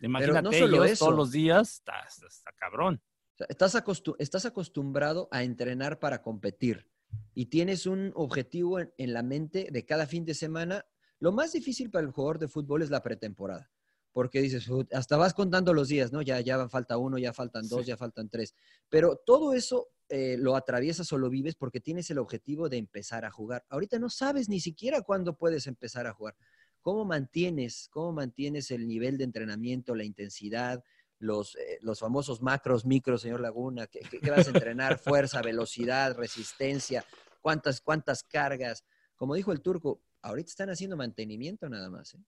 Imagínate no solo ellos eso. todos los días, está, está- está cabrón. O sea, estás, acostu- estás acostumbrado a entrenar para competir y tienes un objetivo en, en la mente de cada fin de semana. Lo más difícil para el jugador de fútbol es la pretemporada, porque dices, "Ut, hasta vas contando los días, ¿no? Ya, ya falta uno, ya faltan dos, Sí. ya faltan tres. Pero todo eso eh, lo atraviesas o lo vives porque tienes el objetivo de empezar a jugar. Ahorita no sabes ni siquiera cuándo puedes empezar a jugar. ¿Cómo mantienes, cómo mantienes el nivel de entrenamiento, la intensidad, los, eh, los famosos macros, micros, señor Laguna? ¿Qué, qué- qué vas a entrenar? Fuerza, velocidad, resistencia, cuántas, cuántas cargas. Como dijo el turco, ahorita están haciendo mantenimiento nada más. ¿eh?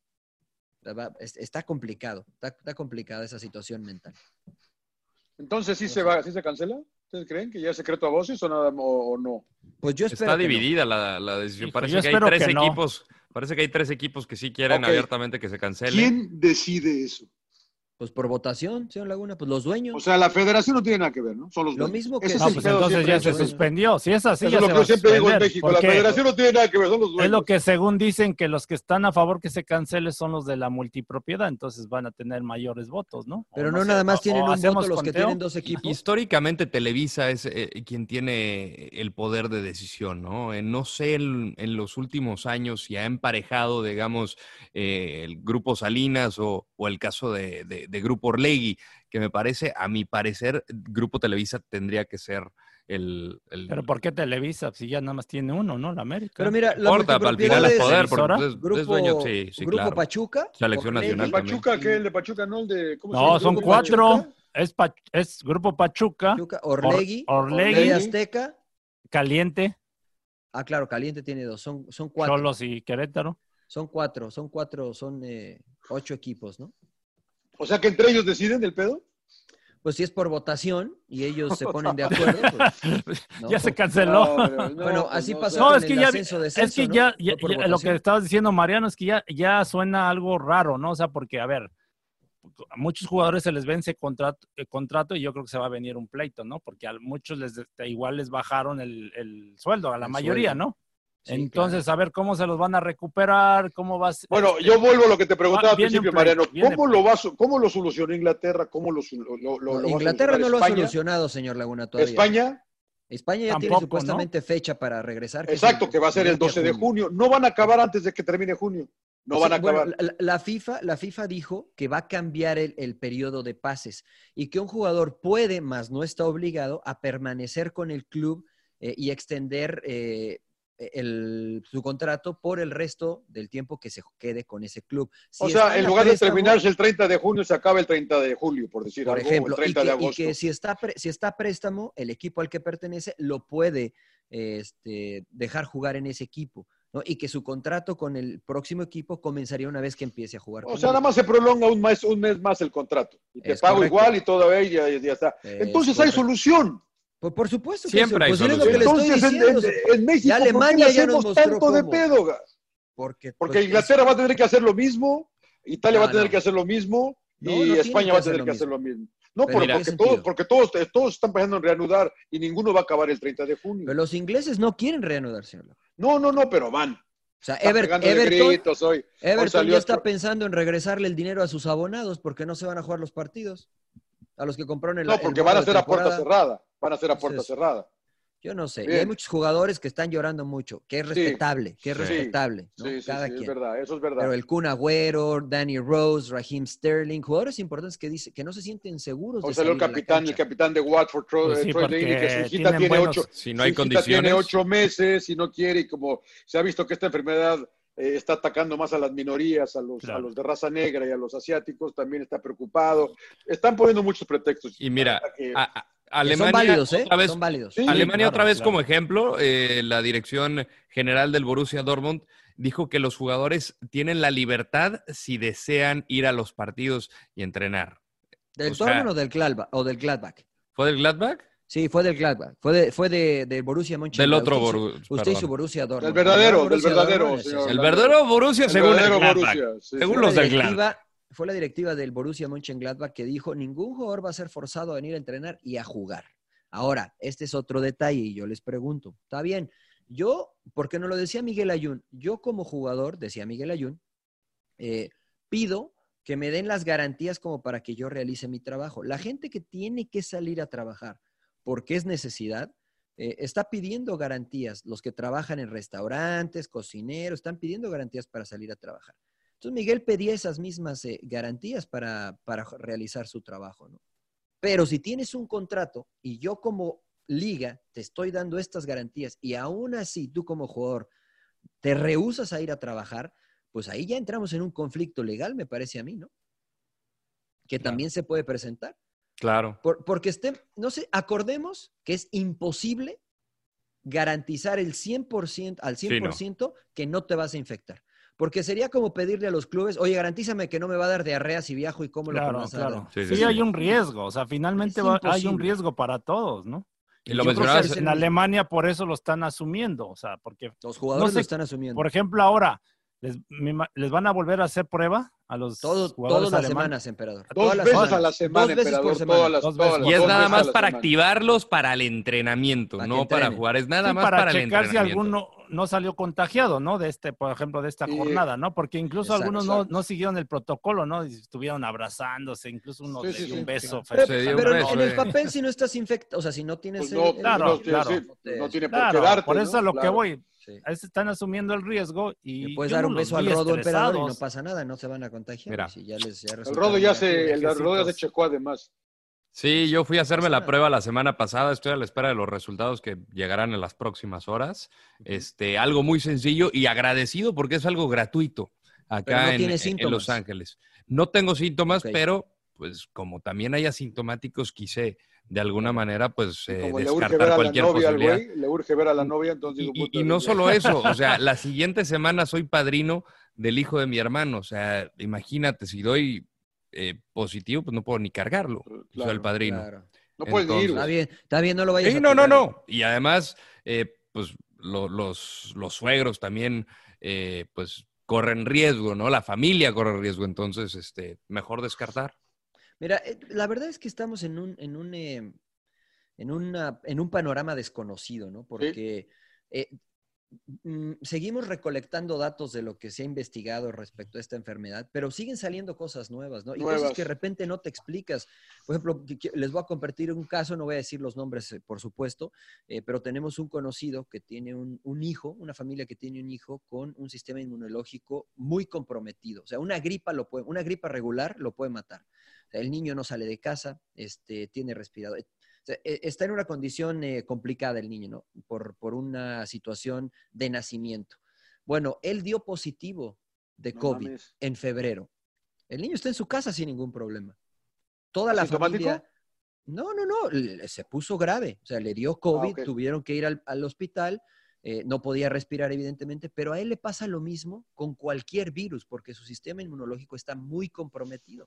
Está complicado, está, está complicada esa situación mental. Entonces, ¿sí se va, sí se cancela? ¿Ustedes creen que ya es secreto a voces o nada o, o no? Pues yo espero Está que no. dividida la, la decisión. Parece yo que hay tres que no. equipos. Parece que hay tres equipos que sí quieren abiertamente que se cancele. ¿Quién decide eso? Pues por votación, señor Laguna, pues los dueños. O sea, la federación no tiene nada que ver, ¿no? Son los Lo dueños. mismo que- Ese No, pues entonces ya se suspendió. Si es así, Eso ya es lo se que va yo siempre digo en México. La federación no tiene nada que ver, son los dueños. Es lo que según dicen que los que están a favor que se cancele son los de la multipropiedad, entonces van a tener mayores votos, ¿no? O Pero no nada más tienen un hacemos voto los que tienen dos equipos. Históricamente Televisa es eh, quien tiene el poder de decisión, ¿no? Eh, no sé en, en los últimos años si ha emparejado, digamos, eh, el Grupo Salinas o, o el caso de, de- de Grupo Orlegui, que me parece, a mi parecer, Grupo Televisa tendría que ser el... el- Pero ¿por qué Televisa? Si ya nada más tiene uno, ¿no? La América. Pero mira, la importa, al final es poder, es porque es, es Grupo, dueño, sí, sí, Grupo claro. Pachuca. Selección Orlegui, ¿El nacional de Pachuca qué? ¿El de Pachuca no? El de, ¿cómo No, son ¿Grupo cuatro. Pachuca? es, Pa- es Grupo Pachuca, Pachuca, Orlegui, Or- Orlegui, Orlegui Azteca. Caliente, Ah, claro, Caliente tiene dos. Son, son cuatro. Cholos y Querétaro. Son cuatro, son cuatro, son eh, ocho equipos, ¿no? O sea que entre ellos deciden el pedo. Pues si es por votación y ellos se ponen de (laughs) acuerdo. pues, (laughs) ¿no? Ya se canceló. No, no, Bueno, pues así no, pasó No, es que el ya, ascenso, es que ¿no? ya, lo que estabas diciendo, Mariano, es que ya, ya suena algo raro, ¿no? O sea, porque, a ver, a muchos jugadores se les vence contrato, el contrato y yo creo que se va a venir un pleito, ¿no? Porque a muchos les igual les bajaron el, el sueldo, a la El mayoría, sueldo. ¿no? Sí, Entonces, claro. a ver cómo se los van a recuperar, cómo va a ser. Bueno, yo vuelvo a lo que te preguntaba Ah, al principio, Mariano. ¿Cómo lo, va ¿Cómo lo solucionó Inglaterra? ¿Cómo lo, lo- lo- lo va a Inglaterra no lo ha solucionado, señor Laguna, todavía. España, España ya tiene supuestamente fecha para regresar. que exacto, el que va a ser el 12 de junio. No van a acabar antes de que termine junio. No Sí, van a bueno, acabar. la, la FIFA, la FIFA dijo que va a cambiar el, el periodo de pases y que un jugador puede, más no está obligado, a permanecer con el club eh, y extender eh, el- su contrato por el resto del tiempo que se quede con ese club. Si o sea, en lugar de préstamo, terminarse el 30 de junio, se acaba el 30 de julio, por decir por algo, ejemplo, el y 30 que, de y agosto. que si está, si está préstamo, el equipo al que pertenece lo puede este, dejar jugar en ese equipo. ¿no? Y que su contrato con el próximo equipo comenzaría una vez que empiece a jugar. O sea, él. nada más se prolonga un mes, un mes más el contrato. Y te Es pago correcto. igual y todavía ya, ya está. Es Entonces hay correcto. solución. Por, por supuesto que Siempre hay pues es lo que le solución. estoy Entonces, en, en- en México, Ya ¿por qué Alemania ya nos hacemos mostró tanto de cómo. pedo? ga? Porque, Porque pues, Inglaterra va a tener que hacer lo mismo, Italia No, va a tener no. que hacer lo mismo No, y España va a hacer tener que hacer lo mismo. No, Pero pero ¿en qué porque, todos, porque todos, todos están pensando en reanudar y ninguno va a acabar el 30 de junio. Pero los ingleses no quieren reanudar, señor. O No, no, no, pero van. sea, Ever- pegándole Everton, gritos hoy. Hoy Everton ya está otro- pensando en regresarle el dinero a sus abonados porque no se van a jugar los partidos. A los que compraron el No, porque van a de ser a puerta cerrada. Van a ser a puerta Entonces, cerrada. Yo no sé. Y hay muchos jugadores que están llorando mucho, que es Sí. respetable, que es Sí. respetable, ¿no? Sí, sí, Cada sí, es quien. verdad, eso es verdad. Pero el Kun Agüero, Danny Rose, Raheem Sterling, jugadores importantes que dice que no se sienten seguros. Hoy de salió el capitán, el capitán de Watford, Troy, Pues sí, Troy Deeney, que su hijita tiene buenos- ocho, Si no hay hijita tiene condiciones. ocho meses y no quiere, y como se ha visto que esta enfermedad eh, está atacando más a las minorías, a los, Claro. a los de raza negra y a los asiáticos, también está preocupado. Están poniendo muchos pretextos. Y mira, La verdad que- a- a- Que Alemania son válidos, ¿eh? otra vez, Son válidos. Sí, Alemania claro, otra vez claro. como ejemplo, eh, la dirección general del Borussia Dortmund dijo que los jugadores tienen la libertad si desean ir a los partidos y entrenar. ¿Del o sea- Dortmund o del Gladbach? O del Gladbach? ¿Fue del Gladbach? Sí, fue del Gladbach. Fue de, fue de, del Borussia Mönchengladbach. Del otro Usted hizo- Borussia, Usted hizo perdón. Borussia Dortmund. Del verdadero, El del verdadero, Dortmund, señor. El verdadero Borussia el según el verdadero Gladbach. Borussia, sí, Según sí. los del Gladbach. Fue la directiva del Borussia Mönchengladbach que dijo, ningún jugador va a ser forzado a venir a entrenar y a jugar. Ahora, este es otro detalle y yo les pregunto, está bien, yo, porque no lo decía Miguel Ayun, yo como jugador, decía Miguel Ayun, eh, pido que me den las garantías como para que yo realice mi trabajo. La gente que tiene que salir a trabajar porque es necesidad, eh, está pidiendo garantías. Los que trabajan en restaurantes, cocineros, están pidiendo garantías para salir a trabajar. Entonces Miguel pedía esas mismas eh, garantías para, para realizar su trabajo, ¿no? Pero si tienes un contrato y yo como liga te estoy dando estas garantías y aún así tú como jugador te rehusas a ir a trabajar, pues ahí ya entramos en un conflicto legal, me parece a mí, ¿no? Que también se puede presentar. Claro. Por- porque esté, no sé, acordemos que es imposible garantizar el 100%, al Sí, 100% que no te vas a infectar. Porque sería como pedirle a los clubes, oye, garantízame que no me va a dar diarrea si viajo y cómo lo Claro, a claro. Sí, Sí, hay un riesgo, o sea, finalmente va- hay un riesgo para todos, ¿no? Y lo Yo creo que mencionabas, en Alemania por eso lo están asumiendo, o sea, porque, Los jugadores No sé, lo están asumiendo. por ejemplo, ahora, ¿les, me ima- ¿les van a volver a hacer prueba a los Todo- jugadores todas las alemanes? semanas, emperador. Dos Todas las veces semanas. a la semana, Dos veces por emperador, semana. todas las- Dos todas veces. las- y es nada más para semana. activarlos para el entrenamiento, Para no para jugar. Es nada Sí, más para, para, el checar si alguno no salió contagiado, ¿no? De este, por ejemplo, de esta Sí. jornada, ¿no? Porque incluso Exacto, algunos no, exacto. no siguieron el protocolo, ¿no? Y estuvieron abrazándose, incluso uno Sí, dio sí. un beso. Pero, un en- beso, en el papel, si no estás infectado, o sea, si no tienes Pues el- no, el- Claro, no, claro. sí, no tiene por qué darte. por eso a lo que voy. Sí. Ahí se están asumiendo el riesgo y Le puedes dar un beso al rodo emperador y no pasa nada, no se van a contagiar. Mira. si ya les, ya El rodo ya se, el rodo ya se checó además. Sí, yo fui a hacerme la prueba la semana pasada. Estoy a la espera de los resultados que llegarán en las próximas horas. Este, algo muy sencillo y agradecido porque es algo gratuito acá no en. Los Ángeles. No tengo síntomas, pero pues como también hay asintomáticos, quise de alguna manera, pues eh, Como le urge ver descartar a la cualquier novia al posibilidad. güey, le urge ver a la novia, entonces digo, Y, puta, y no solo eso, o sea, (laughs) la siguiente semana soy padrino del hijo de mi hermano. O sea, imagínate, si doy eh, positivo, pues no puedo ni cargarlo. soy el padrino. Claro. No puedes ni ir, Está bien, está bien, no lo vayas Sí, a no, no, no. Y además, eh, pues lo- los, los suegros también, eh, pues corren riesgo, ¿no? La familia corre riesgo, entonces, este, mejor descartar. Mira, eh, la verdad es que estamos en un, en un, eh, en una- en un panorama desconocido, ¿no? Porque eh, mm, seguimos recolectando datos de lo que se ha investigado respecto a esta enfermedad, pero siguen saliendo cosas nuevas, ¿no? Y cosas que de repente no te explicas. Por ejemplo, les voy a compartir un caso, no voy a decir los nombres, eh, por supuesto, eh, pero tenemos un conocido que tiene un, un hijo, una familia que tiene un hijo con un sistema inmunológico muy comprometido. O sea, una gripa, lo puede, una gripa regular lo puede matar. Sea, el niño no sale de casa, este, tiene respirador. O sea, e- está en una condición eh, complicada el niño, ¿no? Por, por una situación de nacimiento. Bueno, él dio positivo de No COVID mames. en febrero. El niño está en su casa sin ningún problema. Toda la familia... No, no, no, se puso grave. O sea, le dio COVID, Ah, ok. tuvieron que ir al, al hospital, eh, no podía respirar evidentemente, pero a él le pasa lo mismo con cualquier virus, porque su sistema inmunológico está muy comprometido.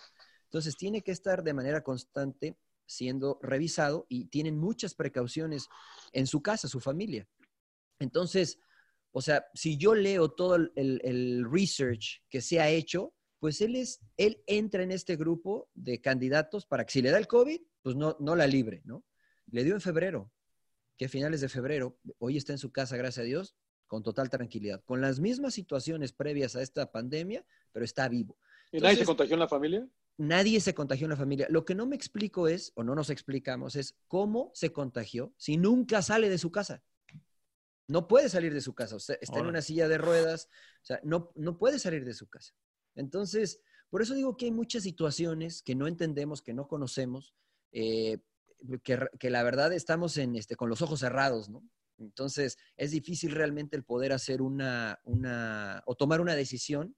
Entonces, tiene que estar de manera constante siendo revisado y tienen muchas precauciones en su casa, su familia. Entonces, o sea, si yo leo todo el, research que se ha hecho, pues él, es, él entra en este grupo de candidatos para que si le da el COVID, pues no, no la libre, ¿no? Le dio en febrero, que a finales de febrero, hoy está en su casa, gracias a Dios, con total tranquilidad, con las mismas situaciones previas a esta pandemia, pero está vivo. ¿Y nadie se contagió en la familia? Nadie se contagió en la familia. Lo que no me explico es, o no nos explicamos, es cómo se contagió si nunca sale de su casa. No puede salir de su casa. O sea, está en una silla de ruedas. O sea, no, no puede salir de su casa. Entonces, por eso digo que hay muchas situaciones que no entendemos, que no conocemos, eh, que, que la verdad estamos en, este, con los ojos cerrados, ¿no? Entonces, es difícil realmente el poder hacer una, una o tomar una decisión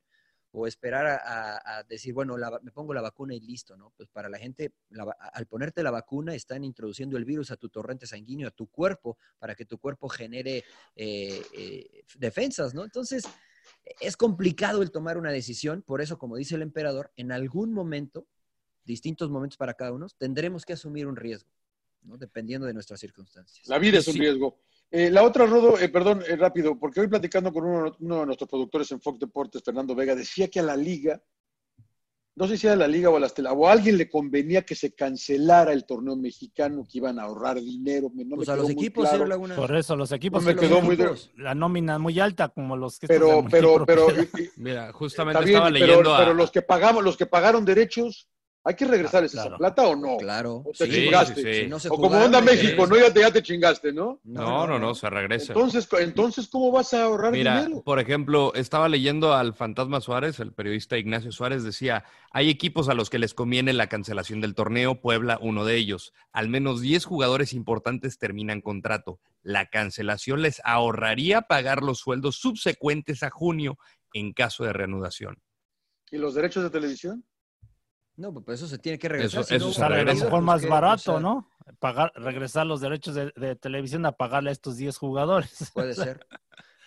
o esperar a, a- a decir, bueno, la va- me pongo la vacuna y listo, ¿no? Pues para la gente, la va- al ponerte la vacuna, están introduciendo el virus a tu torrente sanguíneo, a tu cuerpo, para que tu cuerpo genere eh, eh, defensas, ¿no? Entonces, es complicado el tomar una decisión, por eso, como dice el emperador, en algún momento, distintos momentos para cada uno, tendremos que asumir un riesgo, ¿no? Dependiendo de nuestras circunstancias. La vida es un Sí. riesgo. Eh, la otra, Rodo, eh, perdón, eh, rápido, porque hoy platicando con uno, uno de nuestros productores en Fox Deportes, Fernando Vega, decía que a la liga, no sé si era la liga o a las o a alguien le convenía que se cancelara el torneo mexicano, que iban a ahorrar dinero. No Pues me a quedó los muy equipos, claro. Por eso los equipos No me tienen quedó muy de- la nómina muy alta como los que Pero, pero, pero, multipropiedad. y- y- Mira, justamente está bien, estaba pero- leyendo pero, a... los que pagamos, los que pagaron derechos, ¿hay que regresarles esa claro. plata o no? Claro. O te Sí, chingaste. sí, sí. Si no se O como onda México, ¿no? Ya te, ya te chingaste, ¿no? No, no, no, se regresa. Entonces, entonces, ¿cómo vas a ahorrar Mira, dinero? por ejemplo, estaba leyendo al Fantasma Suárez, el periodista Ignacio Suárez decía, hay equipos a los que les conviene la cancelación del torneo, Puebla uno de ellos. Al menos 10 jugadores importantes terminan contrato. La cancelación les ahorraría pagar los sueldos subsecuentes a junio en caso de reanudación. ¿Y los derechos de televisión? No, pues eso se tiene que regresar. Eso- si eso no se a lo mejor pues, más barato, ¿no? Pagar, regresar los derechos de, de televisión a pagarle a estos 10 jugadores. Puede ser. (laughs)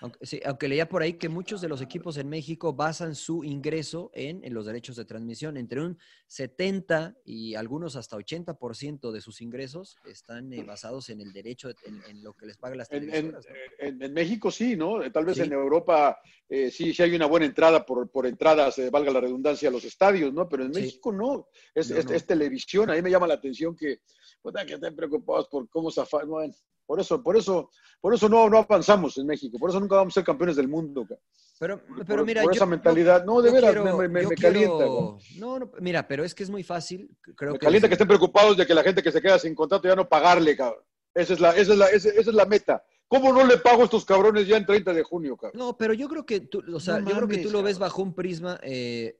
Aunque, sí, aunque leía por ahí que muchos de los equipos en México basan su ingreso en, en los derechos de transmisión. Entre un 70 y algunos hasta 80% de sus ingresos están eh, basados en el derecho, de- en, en lo que les pagan las en- televisoras. ¿no? en- México sí, ¿no? Tal vez Sí. en Europa eh, sí, sí hay una buena entrada por, por entradas, eh, valga la redundancia, a los estadios, ¿no? Pero en Sí. México no. Es, No, es- no. es televisión. A mí me llama la atención que, puta, que estén preocupados por cómo zafar. Bueno, por eso, por eso, por eso no, no avanzamos en México. Por eso nunca vamos a ser campeones del mundo. ca. Pero, por- pero mira, por yo- esa mentalidad. No, de veras, quiero- me, me- me quiero- calienta. ¿no? No, no, mira, pero es que es muy fácil. Creo Me que calienta que estén preocupados de que la gente que se queda sin contrato ya no pagarle, cabrón. Esa es la, esa es la, esa, esa es la meta. ¿Cómo no le pago a estos cabrones ya en 30 de junio, cabrón? No, pero yo creo que tú, o sea, No yo creo que tú lo ves bajo un prisma eh,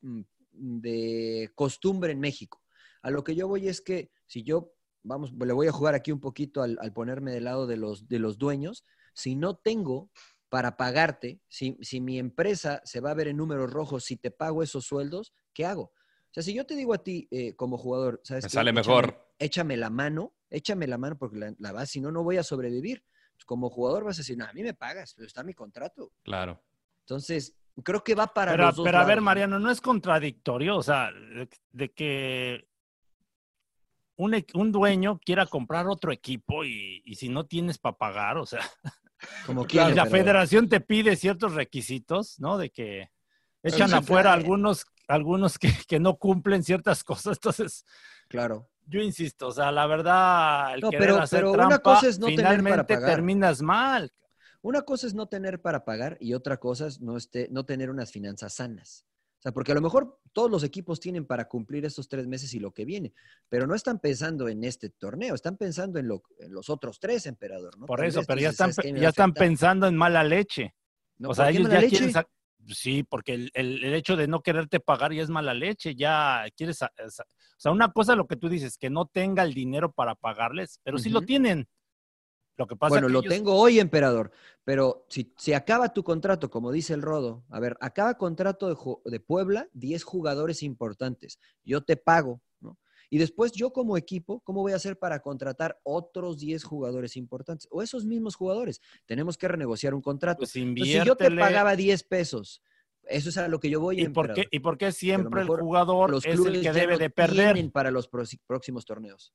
mm, de costumbre en México. A lo que yo voy es que si yo, vamos, le voy a jugar aquí un poquito al, al ponerme del lado de los, de los dueños, si no tengo para pagarte, si, si mi empresa se va a ver en números rojos, si te pago esos sueldos, ¿qué hago? O sea, si yo te digo a ti eh, como jugador, ¿sabes Me qué? sale Échame- mejor. Échame la mano, échame la mano porque la, la vas, si no, no voy a sobrevivir. Pues como jugador vas a decir, no, a mí me pagas, pero está mi contrato. Claro. Entonces, creo que va para Pero, los dos pero a ver. Mariano, no es contradictorio, o sea, de, de que un, un dueño quiera comprar otro equipo y, y si no tienes para pagar, o sea, (laughs) Como la pero- federación te pide ciertos requisitos, ¿no? De que echan afuera algunos, algunos que, que no cumplen ciertas (laughs) cosas, entonces Claro. yo insisto, o sea, la verdad, el No, querer pero- hacer pero una cosa es no tener para finalmente pagar. terminas mal. Una cosa es no tener para pagar y otra cosa es no, este, no tener unas finanzas sanas. O sea, porque a lo mejor todos los equipos tienen para cumplir estos tres meses y lo que viene, pero no están pensando en este torneo, están pensando en, lo- en los otros tres, emperador. ¿no? Por eso, pero ya están, "¿Sabes qué? Me ya están afectar". pensando en mala leche. No, o sea, ¿por qué ellos ya leche? quieren Sí, porque el, el- el hecho de no quererte pagar ya es mala leche, ya quieres... O sea, una cosa es lo que tú dices, que no tenga el dinero para pagarles, pero sí lo tienen. Lo que pasa Bueno, que lo ellos- tengo hoy, emperador, pero si, si acaba tu contrato, como dice el Rodo, a ver, acaba contrato de, de Puebla, 10 jugadores importantes, yo te pago, ¿no? Y después yo como equipo, ¿cómo voy a hacer para contratar otros 10 jugadores importantes? O esos mismos jugadores, tenemos que renegociar un contrato. Pues Entonces, si yo te pagaba 10 pesos, eso es a lo que yo voy, ¿Y por, qué. ¿Y por qué siempre el jugador los es el que debe no de perder? para los próximos torneos.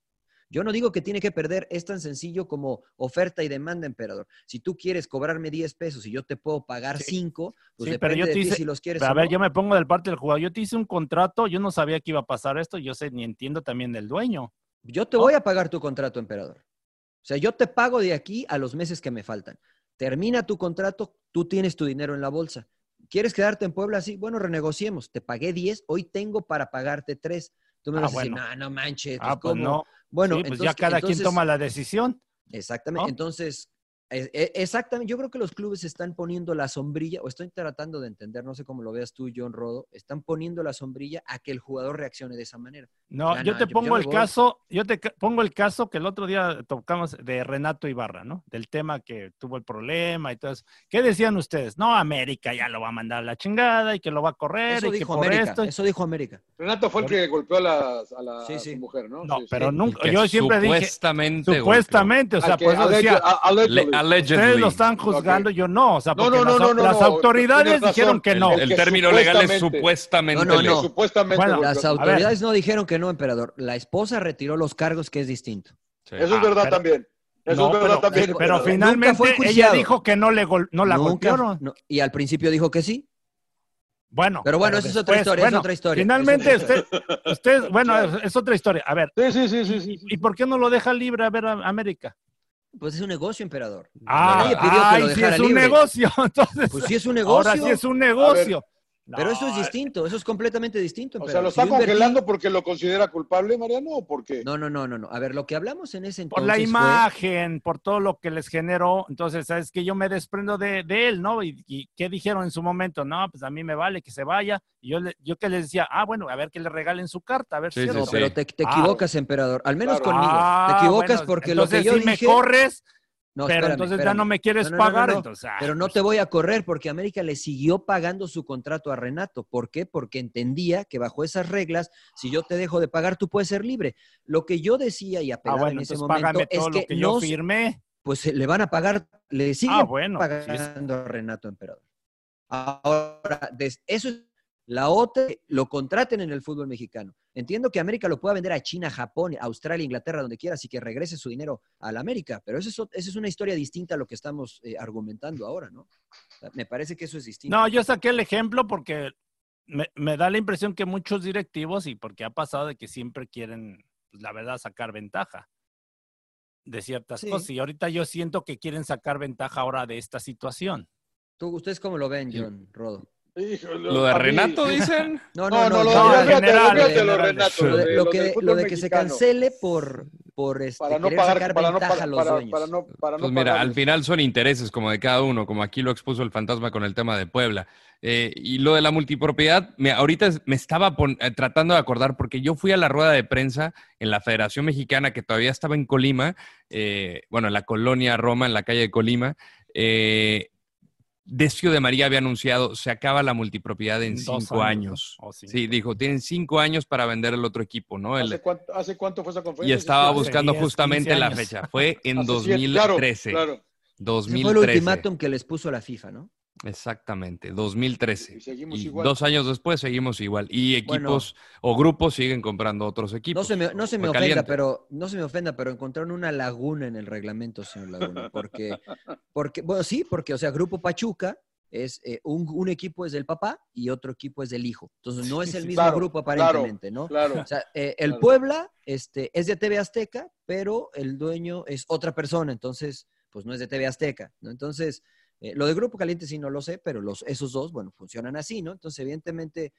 Yo no digo que tiene que perder, es tan sencillo como oferta y demanda, emperador. Si tú quieres cobrarme 10 pesos y yo te puedo pagar Sí. 5, pues Sí, pero depende yo de te ti hice- si los quieres a ver, no. yo me pongo del parte del jugador. Yo te hice un contrato, yo no sabía que iba a pasar esto, yo sé ni entiendo también del dueño. Yo te voy a pagar tu contrato, emperador. O sea, yo te pago de aquí a los meses que me faltan. Termina tu contrato, tú tienes tu dinero en la bolsa. ¿Quieres quedarte en Puebla así? Bueno, renegociemos. Te pagué 10, hoy tengo para pagarte 3. Tú me Ah, vas a decir, no, no manches. Ah, pues ¿cómo?". no. Bueno, Sí, pues entonces, ya cada entonces- quien toma la decisión. Exactamente. ¿no? Entonces, exactamente, yo creo que los clubes están poniendo la sombrilla, o estoy tratando de entender, no sé cómo lo veas tú, John Rodo, están poniendo la sombrilla a que el jugador reaccione de esa manera. No, Ya yo no, te yo- yo pongo el voy. caso, yo te pongo el caso que el otro día tocamos de Renato Ibarra, ¿no? Del tema que tuvo el problema y todo eso. ¿Qué decían ustedes? No, América ya lo va a mandar a la chingada y que lo va a correr Eso y que dijo por América, esto. eso dijo América. Renato fue el que golpeó a, la, a, la, Sí, a sí. su mujer, ¿no? No, Sí, sí. pero nunca, yo siempre dije, supuestamente supuestamente, o sea, que- pues decía, a-. Le- allegedly. ustedes lo están juzgando, yo no, o sea, No, no, no, las, no, no, las autoridades dijeron que El, no. el término legal es supuestamente-. No, no. Supuestamente. Bueno, Las autoridades no dijeron que no, emperador. La esposa retiró los cargos, que es distinto. Sí. Eso es Ah, verdad pero- también. Eso No, es verdad pero, también. pero emperador. finalmente fue ella dijo que no le gol- no la Nunca- golpearon. no, y al principio dijo que sí. Bueno, Pero bueno, esa es otra historia, es otra historia, Finalmente, es otra usted, usted- bueno, es, es otra historia. A ver, Sí, sí, sí, sí, sí, sí. ¿y por qué no lo deja libre a ver a América? Pues es un negocio, emperador. Ah, Nadie pidió que ay, lo dejara es un libre. negocio, (laughs) entonces. Pues sí es un negocio. Ahora sí es un negocio. Pero eso es No, distinto, eso es completamente distinto. O sea, ¿lo. Si está invertí- congelando porque lo considera culpable, Mariano, o por qué? No, no, no, no, no. A ver, lo que hablamos en ese entonces Por la fue- imagen, por todo lo que les generó. Entonces, ¿sabes que Yo me desprendo de, de él, ¿no? Y, y ¿qué dijeron en su momento? No, pues a mí me vale que se vaya. Y yo, le- yo que les decía, ah, bueno, a ver que le regalen su carta, a ver Sí, si sí, No, pero te, te Ah. equivocas, emperador. Al menos Claro. conmigo. Ah, te equivocas bueno, porque lo que yo si me dije... corres, No, pero espérame, entonces ya no me quieres No, no, no, pagar. no, no. Entonces, ah, Pero no pues, te voy a correr porque América le siguió pagando su contrato a Renato. ¿Por qué? Porque entendía que bajo esas reglas, si yo te dejo de pagar, tú puedes ser libre. Lo que yo decía y Ah, apelaba bueno, en ese momento págame es todo lo que, que yo no, firmé. pues se le van a pagar, le siguen Ah, bueno, sí es- pagando a Renato Emperador. Ahora, eso es la otra, lo contraten en el fútbol mexicano. Entiendo que América lo pueda vender a China, Japón, Australia, Inglaterra, donde quiera, así que regrese su dinero a la América. Pero eso es, o- esa es una historia distinta a lo que estamos eh, argumentando ahora, ¿no? Me parece que eso es distinto. No, yo saqué el ejemplo porque me, me da la impresión que muchos directivos, y porque ha pasado de que siempre quieren, pues, la verdad, sacar ventaja de ciertas Sí. cosas. Y ahorita yo siento que quieren sacar ventaja ahora de esta situación. ¿Tú, ¿Ustedes cómo lo ven, John Rodo? Híjole, Lo de mí- Renato, dicen. (laughs) No, No, no, no, en lo. Renato, lo, que, lo de que se cancele por, por este, Para no querer pagar, sacar para no ventaja pagar, a los para, dueños. para no, para no Pues mira, al final son intereses como de cada uno, como aquí lo expuso el fantasma con el tema de Puebla. Eh, y lo de la multipropiedad, me, ahorita me estaba pon- eh, tratando de acordar porque yo fui a la rueda de prensa en la Federación Mexicana que todavía estaba en Colima, eh, bueno, en la colonia Roma, en la calle de Colima. eh, Decio de María había anunciado, se acaba la multipropiedad en Dos cinco años, años. ¿no? O cinco. Sí, dijo, tienen cinco años para vender el otro equipo, ¿no? El- ¿Hace cuánto, hace cuánto fue esa y conferencia? estaba Hace buscando 10, justamente 15 la fecha. Fue en (laughs) siete, claro, 2013. Claro, Ese fue el 2013. ultimátum que les puso la FIFA, ¿no? Exactamente, 2013. Y seguimos Y igual. dos años después seguimos igual. Y equipos o grupos siguen comprando otros equipos. No se me, no se me Fue ofenda, caliente. pero no se me ofenda, pero encontraron una laguna en el reglamento, señor Laguna, porque, porque bueno, sí, porque, o sea, Grupo Pachuca es eh, un, un equipo es del papá y otro equipo es del hijo. Entonces no es el mismo Claro, grupo claro, aparentemente, ¿no? Claro. O sea, eh, el Claro. Puebla este, es de TV Azteca, pero el dueño es otra persona, entonces, pues no es de TV Azteca, ¿no? Entonces, eh, lo de Grupo Caliente sí no lo sé, pero los, esos dos, bueno, funcionan así, ¿no? Entonces, evidentemente...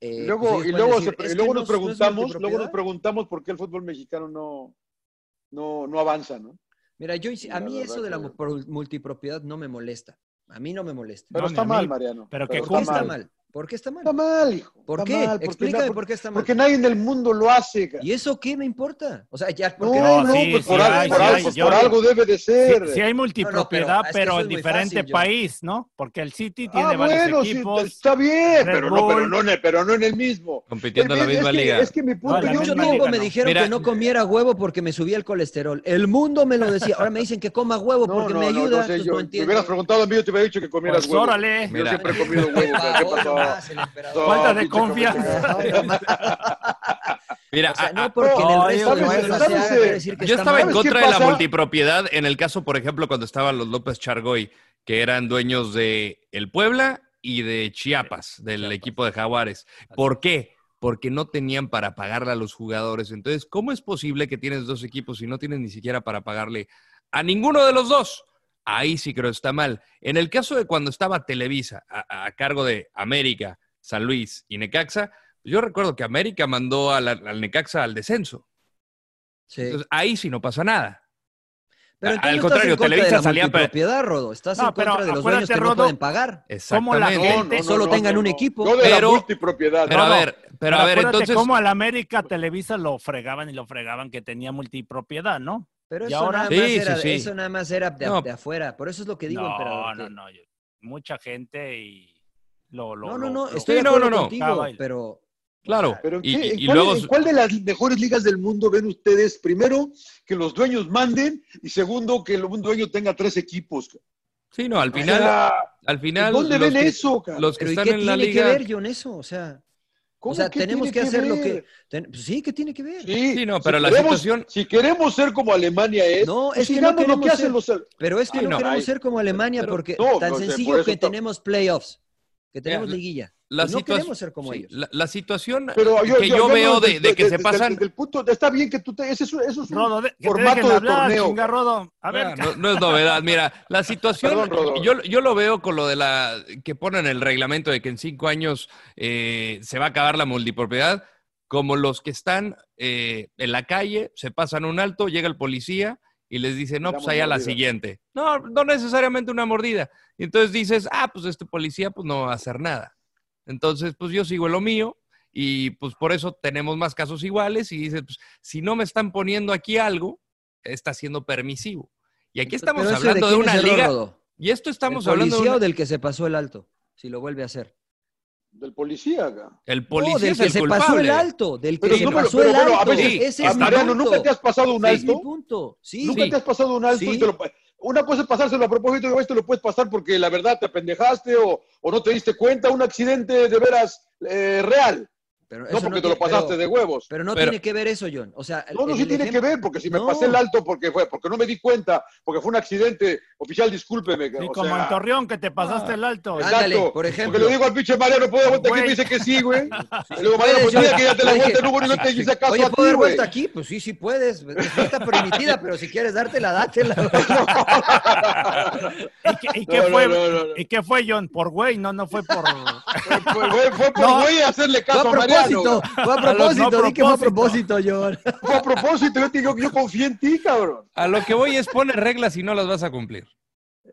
eh, Y luego, pues ellos y luego, decir, se- "Es y que luego no- nos no preguntamos, luego nos multipropiedad". preguntamos por qué el fútbol mexicano no, no, no avanza, ¿no? Mira, yo, a La mí eso de la que- mu- pro- multipropiedad no me molesta. A mí no me molesta. Pero No, está mal. Mariano. Pero que ¿Por qué está mal? ¿Por qué está mal? Está mal, hijo. ¿Por está qué? mal, porque Explícame por qué está mal. Porque nadie en el mundo lo hace. ca- ¿Y eso qué me importa? O sea, ya No, porque no, No, sí, pues sí por, algo, hay, por sí algo- hay. pues Yo- por algo debe de Sí, ser. sí hay multipropiedad, pero eso en diferente fácil, país, ¿no? Porque el City tiene Ah, varios bueno, sí, equipos. está bien, pero no, pero, no, en el- pero no en el mismo. Compitiendo en la Es- es misma que- liga. Es que mi punto, No, yo- Mucho misma yo- tiempo liga, me no. dijeron Mira- que no comiera huevo porque me subía el colesterol. El mundo me lo decía. Ahora me dicen que coma huevo no, porque no, me no, ayuda. no yo- no me entiendo. hubieras preguntado a mí, yo te hubiera dicho que comieras Pues huevo. órale. Yo Mira. siempre he comido huevo. Por ¿qué pasó? Falta de confianza. Mira, O sea, a- no a- porque en el Ay, resto de ¿sabes- Venezuela sabes, se haga, quiere decir que Yo estaba en mal. ¿Sabes qué contra de la multipropiedad en el caso, por ejemplo, cuando estaban los López Chargoy, que eran dueños de el Puebla y de Chiapas, del equipo de Jaguares. ¿Por qué? Porque no tenían para pagarle a los jugadores. Entonces, ¿cómo es posible que tienes dos equipos y no tienes ni siquiera para pagarle a ninguno de los dos? Ahí sí creo está mal. En el caso de cuando estaba Televisa a, a cargo de América, San Luis y Necaxa, yo recuerdo que América mandó a la- al Necaxa al descenso. Sí. Entonces, ahí sí no pasa nada. Pero al entonces no contrario, estás en contra Televisa de la salía multipropiedad, Rodo. Estás No, en contra de los dueños que Rodo, no pueden pagar. Cómo la Exactamente. gente- Solo tengan un equipo. De Pero- la multipropiedad. Pero a ver, pero, Pero a ver, entonces. cómo al América Televisa lo fregaban y lo fregaban que tenía multipropiedad, ¿no? Pero Y eso, ahora- nada Sí, más sí, era, sí. eso nada más era de, No. de afuera. Por eso es lo que digo, no, emperador. no, no. yo- Mucha gente y lo, lo, No, no, no, lo- estoy de no, acuerdo no, no. contigo, pero Claro. Pero ¿en, y, qué- y- en y cuál, luego. en cuál de las mejores ligas del mundo ven ustedes, primero, que los dueños manden y segundo, que un dueño tenga tres equipos? Sí, no, al O final. sea, al final ¿Dónde ven que, eso? ca? los que Pero ¿y están qué en la tiene liga. que ver, John, eso? O sea, ¿Cómo o sea que tenemos tiene que hacer lo que... ten- pues sí, ¿qué tiene que ver? Sí, Sí, no, si pero la queremos- situación- Si queremos ser como Alemania es, No, pues es que no sigamos lo queremos que hacen ser- los... Pero es que no, no, queremos ay, ser como Alemania pero- porque no, tan no sé, por sencillo que está- tenemos playoffs, que tenemos la- liguilla. La Y no queremos ser como sí, ellos. La, la situación Pero yo, que yo, veo de, de que se pasan. desde el punto, está bien que tú te, ese es, un- eso es un Rodo, formato de hablar, torneo. chinga, Rodo. A ver, Ah, no, no es novedad. Mira, la situación, Perdón, yo, yo lo veo con lo de la que ponen el reglamento de que en cinco años eh, se va a acabar la multipropiedad, como los que están eh, en la calle, se pasan un alto, llega el policía y les dice, no, pues allá la mordida. siguiente. No, no necesariamente una mordida. Y entonces dices, ah, pues este policía pues no va a hacer nada. Entonces, pues yo sigo en lo mío y pues por eso tenemos más casos iguales y dices, pues si no me están poniendo aquí algo, está siendo permisivo. Y aquí estamos Pero hablando de, una liga. Rodo? Y esto estamos ¿Del hablando de policía una- o del que se pasó el alto? Si lo vuelve a hacer. del policía. el policía no, del es que el se culpable. pasó el alto, del que Pero se no, pasó pero el a alto. veces, Ese es mi Mariano, punto. ¿nunca te has pasado un Ese es mi alto? punto. Sí, ¿Nunca Sí. te has pasado un alto? Sí. y te lo- una cosa es pasárselo a propósito y esto lo puedes pasar porque la verdad te pendejaste o, o no te diste cuenta, un accidente de veras eh, real, pero no porque te tiene- lo pasaste pero- de huevos. Pero no Pero- tiene que ver eso, John. O sea, No, no, sí tiene que ver, porque si me No. pasé el alto porque fue, porque no me di cuenta, porque fue un accidente, oficial, discúlpeme. sí, o como sea, en Torreón, que te pasaste el alto. Ah, Ándale, exacto, por ejemplo. Porque le digo al pinche Mariano, ¿puedo dar vuelta aquí? Me dice que sí, güey. Y le digo, Mariano, pues dile que ya te la vuelta en Uber y no te hice caso Oye, a ti, ¿puedo dar güey. vuelta aquí? Pues sí, sí puedes. Está permitida, (laughs) pero si quieres dártela, dátela. (laughs) ¿Y qué, fue. ¿Y qué fue, John? ¿Por güey? No, no fue por... (laughs) Fue, por güey hacerle caso a Mariano. Propósito, fue a propósito, no di que fue a propósito. John. Fue a propósito, yo te digo que yo confío en ti, cabrón. A lo que voy es poner reglas y no las vas a cumplir.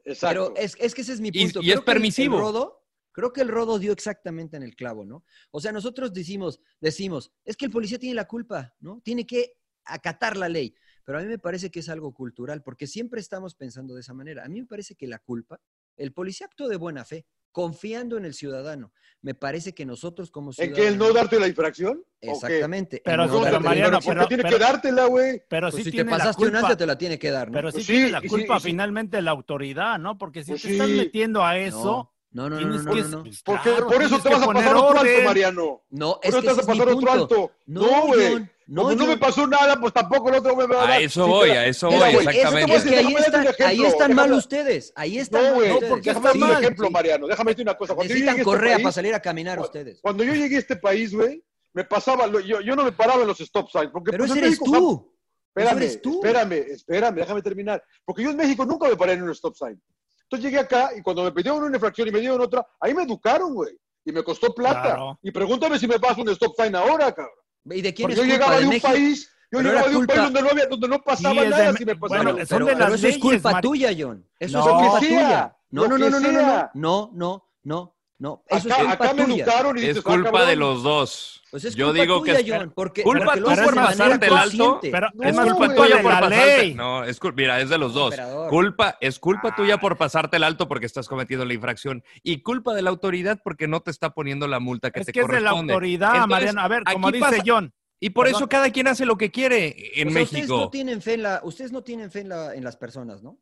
Exacto. Pero es, es que ese es mi Y- punto. y es que el- permisivo. El rodo, creo que el rodo dio exactamente en el clavo, ¿no? O sea, nosotros decimos, decimos, es que el policía tiene la culpa, ¿no? Tiene que acatar la ley. Pero a mí me parece que es algo cultural, porque siempre estamos pensando de esa manera. A mí me parece que la culpa El policía actuó de buena fe, confiando en el ciudadano. Me parece que nosotros como ¿En ciudadanos... que el no darte la infracción? Exactamente. Pero en no escucha, darte la Mariano. ¿Por pero- tiene pero- que dártela, güey? Pero Pues sí si te tiene pasaste un alto, te la tiene que dar, ¿no? Pero sí Pues tiene la sí, culpa sí. finalmente la autoridad, ¿no? Porque si Pues te estás metiendo a eso, No, no, no, tienes no, que... no, no. Porque claro, por eso te vas a pasar otro alto. Mariano. No, Por es eso que te vas a pasar otro alto. No, No, güey. No, Como no me pasó nada, pues tampoco el otro me va a A dar. eso Sí, voy, a eso voy, exactamente. Es que ahí están, ahí están mal ustedes. Ahí están No, mal. No, porque Déjame está darte un ejemplo, Sí. Mariano. Déjame decirte una cosa. Cuando yo Necesitan llegué a este correa país- para salir a caminar ustedes. Cuando yo llegué a este país, güey, me pasaba, yo, yo no me paraba en los stop signs. Porque Pero pues, ese eres México, tú. Eso Espérame, eres tú. espérame, espérame, déjame terminar. Porque yo en México nunca me paré en un stop sign. Entonces llegué acá y cuando me pidieron una infracción y me dieron otra, ahí me educaron, güey. Y me costó plata. Claro. Y pregúntame si me paso un stop sign ahora, cabrón. ¿Y de quién Porque es yo culpa? llegaba ¿De un México? país, yo Pero llegaba de un país donde no, había, donde no pasaba Sí, es de nada si me pasaba. bueno, Pero, son de pero las eso es culpa tuya, John. Eso No. es culpa Lo que sea, tuya. No, lo no, que no, no, no, no, sea. no, no, no, no. Eso acá es culpa acá me tuya. educaron y Es dices, ah, culpa de los dos. Pues es Yo culpa digo tuya, que John, porque, culpa porque tú por pasarte el alto. consciente. Pero No, es es culpa tuya por la pasarte. ley. No, es mira, es de los dos. Culpa, es culpa tuya por pasarte el alto porque estás cometiendo la infracción y culpa de la autoridad porque no te está poniendo la multa que Es te que es de la corresponde. autoridad, Entonces, Mariano. A ver, como aquí dice pasa- John. Y por Perdón. eso cada quien hace lo que quiere en O sea, Ustedes México. no tienen fe en la, ustedes no tienen fe en, la, en las personas, ¿no?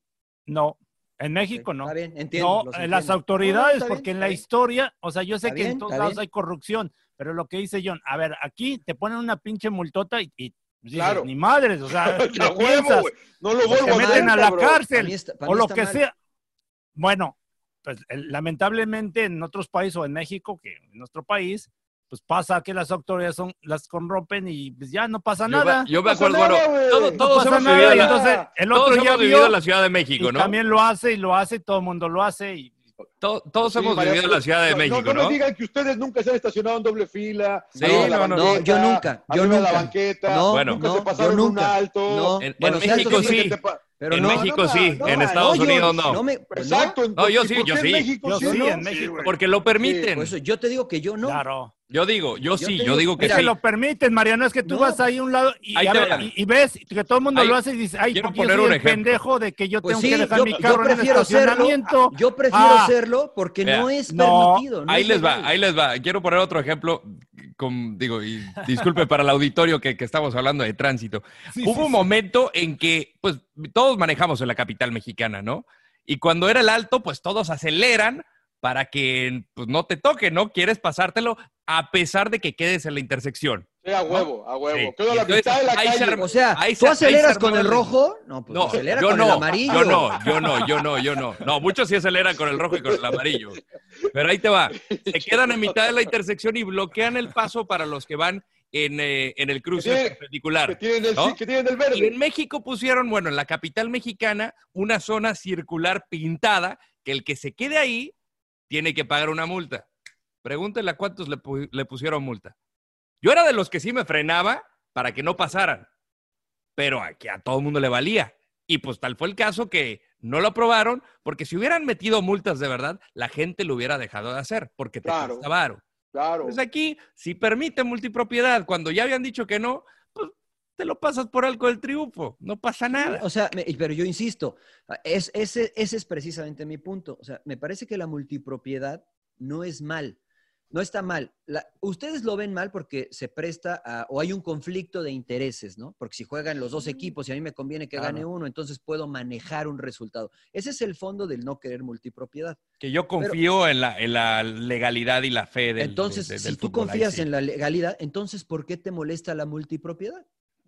No, en México no. Está bien, entiendo. No, en las autoridades, No, porque bien, en la bien. historia, o sea, yo sé Está que bien, en todos lados hay corrupción, pero lo que dice John, a ver, aquí te ponen una pinche multota y, y dices, Claro. ni madres, o sea, (laughs) huevo, piensas. No lo vuelvo te a meten a la cárcel, está- o lo que mal. sea. Bueno, pues lamentablemente en otros países o en México, que en nuestro país, pues pasa que las autoridades son, las corrompen y pues ya no pasa Yo, nada. yo me acuerdo, bueno, No todos hemos nada, vivido la, entonces el todos otro hemos vivido vio la Ciudad de y México, ¿no? también lo hace y lo hace y todo el mundo lo hace y To- todos Sí, hemos María, vivido la Ciudad de no, México, no, ¿no? digan que ustedes nunca se han estacionado en doble fila. Sí, no, no, banqueta, yo nunca, yo de la nunca. banqueta, No, Bueno. nunca no, se pasaron yo un nunca. alto. No, En- bueno, en México sí, Pero en no, México no, sí, no, en no, Estados yo- Unidos no. no me- pues. Exacto. en- No, yo ¿y sí, yo en sí. México Yo sí, en México. Porque lo permiten. Por eso yo te digo que yo no. claro. Yo digo, yo Yo sí, yo digo, que Es mira, que sí. lo permiten, Mariano, es que tú No. vas ahí a un lado y, Ahí a te ver, va. y, y ves que todo el mundo Ahí- lo hace y dices, ay, quiero porque yo poner soy un el ejemplo. pendejo de que yo Pues tengo sí, que dejar yo, mi yo carro en el prefiero serlo. Yo prefiero Ah. serlo porque no es No, permitido. no Ahí es les va, ahí les va. Quiero poner otro ejemplo, con, digo, y disculpe para el auditorio que, que estamos hablando de tránsito. Sí, Hubo sí, un sí. momento en que, pues, todos manejamos en la capital mexicana, ¿no? Y cuando era el alto, pues todos aceleran para que pues, no te toque, ¿no? Quieres pasártelo a pesar de que quedes en la intersección. Sí, a huevo, a huevo. Sí. Quedo a la Entonces, mitad de la ahí se calle. arma- O sea, Ahí tú se- aceleras se con el rojo. No, pues No, acelera yo con no, el amarillo. yo no, yo no, yo no, yo no. No, muchos sí aceleran con el rojo y con el amarillo. Pero ahí te va. Se quedan en mitad de la intersección y bloquean el paso para los que van en, eh, en el cruce Que tiene- perpendicular. Que tienen el, ¿no? sí, que tienen el Y verde. en México pusieron, bueno, en la capital mexicana, una zona circular pintada que el que se quede ahí tiene que pagar una multa. Pregúntenle a cuántos le, pu- le pusieron multa. Yo era de los que sí me frenaba para que no pasaran, pero a, que a todo el mundo le valía. Y pues tal fue el caso que no lo aprobaron, porque si hubieran metido multas de verdad, la gente lo hubiera dejado de hacer, porque te Claro. Claro. Pues aquí, si permite multipropiedad, cuando ya habían dicho que no, te lo pasas por algo del triunfo, no pasa nada. O sea, me- pero yo insisto, es, ese, ese es precisamente mi punto. O sea, me parece que la multipropiedad no es mal, no está mal. La- ustedes lo ven mal porque se presta a, o hay un conflicto de intereses, ¿no? Porque si juegan los dos equipos y a mí me conviene que gane uno, entonces puedo manejar un resultado. Ese es el fondo del no querer multipropiedad. Que yo confío en, la, en la legalidad y la fe del Entonces, de- de- si del tú fútbol, confías sí. en la legalidad, entonces ¿por qué te molesta la multipropiedad?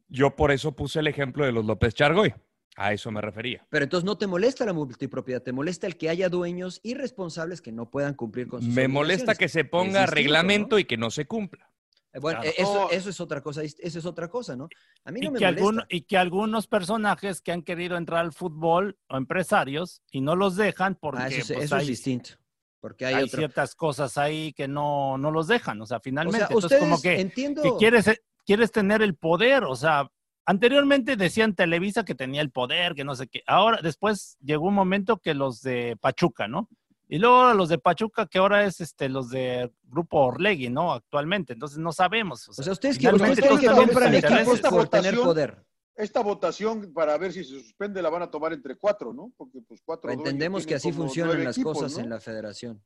Yo por eso puse el ejemplo de los López Chargoy. A eso me refería. Pero entonces no te molesta la multipropiedad, te molesta el que haya dueños irresponsables que no puedan cumplir con sus Me molesta que se ponga distinto, reglamento ¿no? y que no se cumpla. Eh, Bueno, Claro. eh, eso, es otra cosa, eso es otra cosa, ¿no? A mí y, no me que molesta. algún- y que algunos personajes que han querido entrar al fútbol o empresarios y no los dejan porque Ah, eso es, pues, eso es distinto. Porque hay, hay ciertas cosas ahí que no, no los dejan. O sea, O finalmente, sea, entonces como que, entiendo. que quieres, quieres tener el poder. O sea, anteriormente decían Televisa que tenía el poder, que no sé qué. Ahora, después llegó un momento que los de Pachuca, ¿no? Y luego los de Pachuca, que ahora es este, los de Grupo Orlegui, ¿no? Actualmente. Entonces no sabemos. O O sea, ustedes, ustedes todos que compran intereses. equipos por tener poder. Esta votación para ver si se suspende la van a tomar entre cuatro, ¿no? Porque pues cuatro Entendemos que así funcionan las equipos, cosas ¿no? en la federación.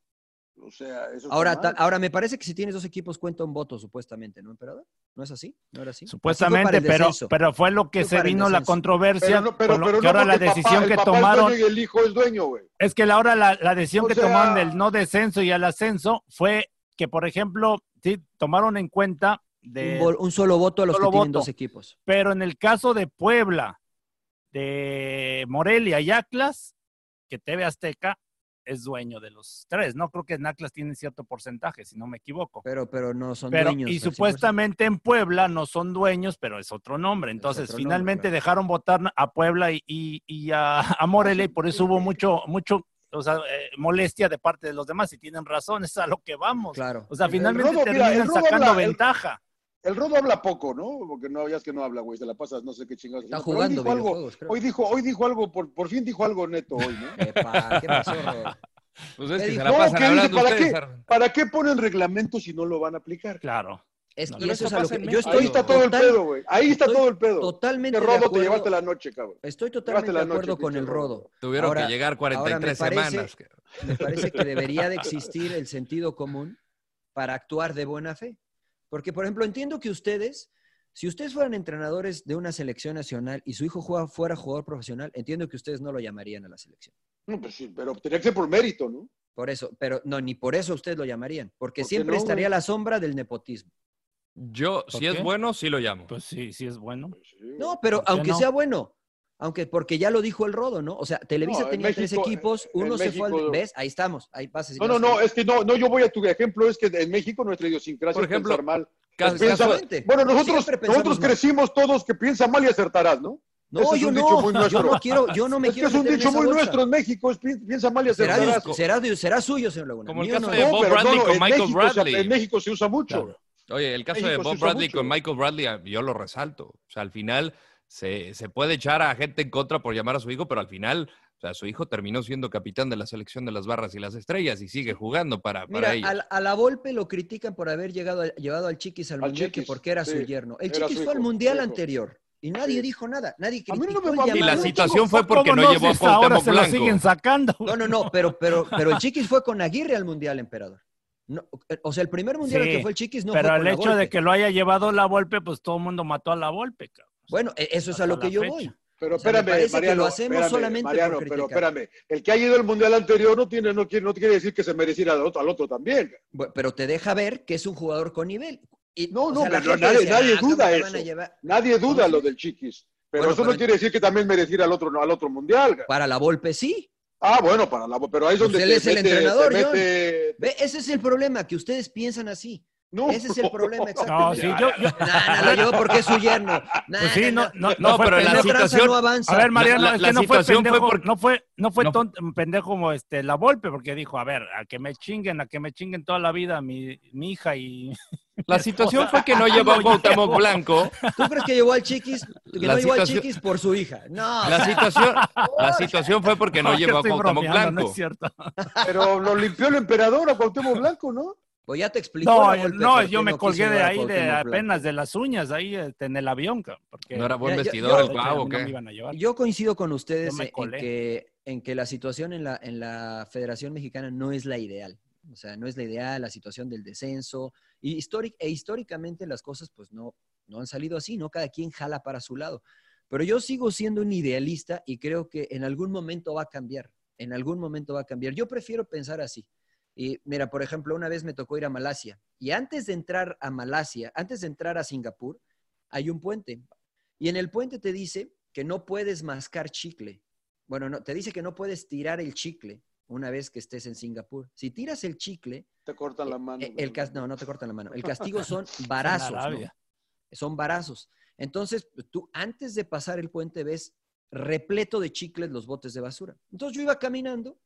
O sea, eso está Ahora, ta- ahora me parece que si tienes dos equipos cuenta un voto, supuestamente, ¿no, emperador? ¿No es así? ¿No era así? Así fue para Supuestamente, pero, pero fue lo que Fue se vino la controversia, Pero no, pero, con lo pero que no ahora la papá- decisión el que es tomaron, dueño y el hijo es dueño, güey. es que la ahora la, la decisión O que sea- tomaron del no descenso y al ascenso fue que, por ejemplo, sí, tomaron en cuenta de un, solo voto a los que tienen dos equipos. Pero en el caso de Puebla, de Morelia y Atlas, que TV Azteca es dueño de los tres. No creo que en Atlas tienen cierto porcentaje, si no me equivoco. Pero, pero no son Pero, dueños. y al 100%. supuestamente en Puebla no son dueños, pero es otro nombre. Entonces, otro nombre, finalmente claro. dejaron votar a Puebla y, y- y a, a Morelia, y por eso hubo (laughs) mucho, mucho o sea, eh, molestia de parte de los demás. Y tienen razón, es a lo que vamos. Claro. O sea, finalmente terminan sacando habla- ventaja. El Rodo habla poco, ¿no? Porque no, ya es que no habla, güey, se la pasas, no sé qué chingados. Está. Pero hoy jugando dijo algo, creo. hoy dijo, hoy dijo algo, por, por fin dijo algo neto hoy, ¿no? (laughs) Epa, ¿qué pasó, Rodo? Pues es ¿Qué que se la pasan ¿Para ustedes. qué? Ar- ¿Para qué ponen reglamentos si no lo van a aplicar? Claro. Es, No, y pero eso es a lo que yo estoy Ahí está todo el pedo, güey. Ahí está todo el pedo. Totalmente Que de Rodo te acuerdo. llevaste la noche, cabrón. Estoy totalmente de noche, acuerdo con el Rodo. Tuvieron Ahora- que llegar ahora 43 me parece- semanas. que- Me parece que debería de (laughs) existir el sentido común para actuar de buena fe. Porque, por ejemplo, entiendo que ustedes, si ustedes fueran entrenadores de una selección nacional y su hijo juega- fuera jugador profesional, entiendo que ustedes no lo llamarían a la selección. No, pues sí, pero tenía que ser por mérito, ¿no? Por eso, pero no, ni por eso ustedes lo llamarían, porque ¿Por qué siempre no, estaría la sombra del nepotismo. Yo, ¿Por si es bueno, sí lo llamo. Pues sí, sí es bueno. Pues. No, pero ¿Por qué aunque no? sea bueno, aunque porque ya lo dijo el Rodo, ¿no? O sea, Televisa No, en tenía tres México- equipos, uno se fue al... México- ¿Ves? Ahí estamos, ahí pasa. No, no, no, es que no, no, yo voy a tu ejemplo, es que en México nuestra idiosincrasia Por es ejemplo, pensar mal. Caso- Es pensar- bueno, nosotros, nosotros mal. crecimos todos que piensa mal y acertarás, ¿no? No, Ese es yo un dicho muy no, yo nuestro. no (laughs) quiero, yo no me es que quiero es un dicho muy bolsa. nuestro en México, es pi- piensa mal y Será, será, será suyo, señor Laguna. Como el caso no de es. Bob Bradley con Michael México se- Bradley. en México se usa mucho. Claro. Oye, el caso de México Bob Bradley mucho. con Michael Bradley, yo lo resalto. O sea, al final se, se puede echar a gente en contra por llamar a su hijo, pero al final, o sea, su hijo terminó siendo capitán de la selección de las barras y las estrellas y sigue jugando para, para Mira, ellos. a, la- a la Volpe lo critican por haber llegado llevado al Chiquis al, Al Mundial, que Chiquis, porque era su sí, yerno. El Chiquis su fue al Mundial su anterior y nadie Sí. dijo nada. Nadie A mí no criticó me el Y la situación fue porque ¿Cómo no llevó a Cuauhtémoc se lo Blanco. siguen sacando? No, no, no, pero, pero, (laughs) pero el Chiquis fue con Aguirre al Mundial, emperador. No, o sea, el primer Mundial al Sí, que fue el Chiquis no pero fue el con la hecho de Volpe. que lo haya llevado la Volpe, pues todo el mundo mató a la Volpe. cabrón. Bueno, e- eso es a lo que yo fecha. voy. Pero O sea, me espérame, parece que Mariano, lo hacemos espérame, solamente por Mariano, pero espérame. El que ha ido al mundial anterior no tiene, no quiere, no quiere decir que se mereciera al otro, al otro también. Pero te deja ver que es un jugador con nivel. Y, No, o no, sea, pero nadie- nadie "Ah, ¿cómo duda eso. van a llevar?". Nadie duda ¿Cómo lo del chiquis. Pero Bueno, eso pero- no quiere decir que también mereciera al otro, al otro mundial. Para la Volpe sí. Ah, bueno, para la, pero ahí es Pues donde él te es el mete- entrenador, John. mete- Ve, ese es el problema, que ustedes piensan así. No, Ese es el problema, (laughs) No, exactamente. sí, yo, yo- Nah, nah, lo llevo porque es su yerno. Nah, pues sí, nah, no, no, no No, pero la situación- no avanza. A ver, Mariano, La- la- es la que no fue no fue, no fue no- tonto- pendejo como este, la Volpe, porque dijo, a ver, a que me chinguen, a que me chinguen toda la vida mi, mi hija y... La (laughs) situación fue que no llevó a Cuauhtémoc. Blanco. ¿Tú crees que llevó al Chiquis? Que La no llevó al Chiquis por su hija. No. La situación, la (laughs) situación fue porque no llevó a Cuauhtémoc Blanco. No es cierto. Pero lo limpió el emperador a Cuauhtémoc Blanco, ¿no? Pues ya te explicó. No, yo- no, yo me no colgué de ahí de apenas de las uñas, ahí este, en el avión, porque No era buen vestidor yo- el de hecho, a Cuau, mí no ¿o me qué? iban a llevar. Yo coincido con ustedes en que, en que la situación en la, en la Federación Mexicana no es la ideal. O sea, no es la ideal, la situación del descenso. Y históric, e históricamente las cosas pues no, no han salido así, ¿no? Cada quien jala para su lado. Pero yo sigo siendo un idealista y creo que en algún momento va a cambiar. En algún momento va a cambiar. Yo prefiero pensar así. Y mira, por ejemplo, una vez me tocó ir a Malasia. Y antes de entrar a Malasia, antes de entrar a Singapur, hay un puente. Y en el puente te dice que no puedes mascar chicle. Bueno, no, te dice que no puedes tirar el chicle una vez que estés en Singapur. Si tiras el chicle, Te cortan la mano. eh, el cas- no, no te cortan la mano. El (laughs) castigo son varazos. ¿no? Son varazos. Entonces, tú antes de pasar el puente ves repleto de chicles los botes de basura. Entonces yo iba caminando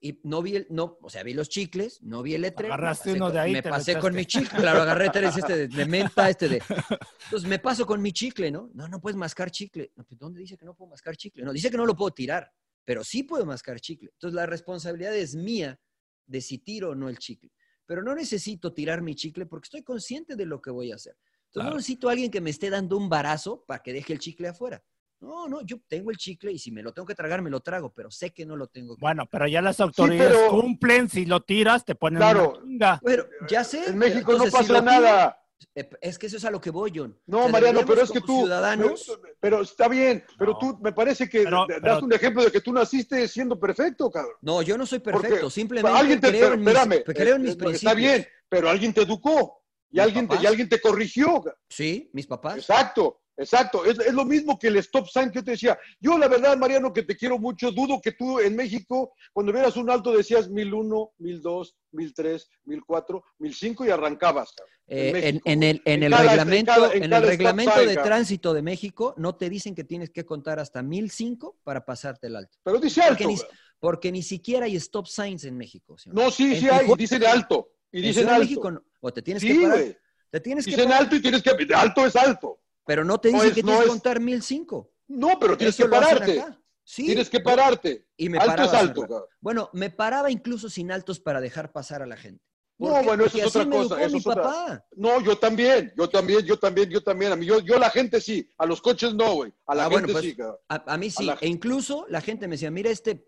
y no vi el, no, o sea, vi los chicles, no vi el letrero. Agarraste uno con- de ahí, Me pasé con mi chicle, claro, agarré tres este de, de menta, este de. (laughs) Entonces me paso con mi chicle, ¿no? No, no puedes mascar chicle. No, pues, ¿Dónde dice que no puedo mascar chicle? No, dice que no lo puedo tirar, pero sí puedo mascar chicle. Entonces la responsabilidad es mía de si tiro o no el chicle. Pero no necesito tirar mi chicle porque estoy consciente de lo que voy a hacer. Entonces Claro. no necesito a alguien que me esté dando un barazo para que deje el chicle afuera. No, no, yo tengo el chicle y si me lo tengo que tragar, me lo trago, pero sé que no lo tengo que Bueno, pero ya las autoridades pero- cumplen, si lo tiras, te ponen Claro. una chinga. Pero ya sé. En México no entonces, pasa nada. eh, Es que eso es a lo que voy, John. No, O sea, Mariano, pero es que tú. Ciudadanos. Pero, pero está bien, pero No. tú me parece que Pero- das pero- un ejemplo de que tú naciste siendo perfecto, cabrón. No, yo no soy Porque perfecto. Simplemente alguien te, creo, en mis, espérame, creo en mis eh, principios. está bien, pero alguien te educó y ¿Mis alguien te, y alguien te corrigió. Sí, mis papás. Exacto, exacto. Es, es lo mismo que el stop sign que yo te decía. Yo, la verdad, Mariano, que te quiero mucho, dudo que tú en México, cuando vieras un alto, decías 1001, 1002, 1003, 1004, 1005 y arrancabas. Eh, en, México. en el, en el cada- en reglamento, cada- en el reglamento sign, de tránsito de México no te dicen que tienes que contar hasta 1005 para pasarte el alto. Pero dice Porque alto. ni, porque ni siquiera hay stop signs en México. ¿sí o No, sí, sí hay, dicen alto. Y en dicen alto. México no. o te tienes que parar. Te tienes que Dicen parar, alto y tienes que. Alto es alto. Pero no te no es- que tienes que es- contar 1005. No, pero tienes Eso que pararte. Sí. Tienes que pararte. Y me alto paraba es alto, cabrón. Bueno, me paraba incluso sin altos para dejar pasar a la gente. No, bueno, eso Porque es otra cosa, eso es otra- papá. No, yo también, yo también, yo también, yo también. A mí, yo, yo la gente sí, a los coches no, güey. A la Ah, gente bueno, pues, sí, cabrón. A, a mí sí. E incluso la gente me decía, mira este,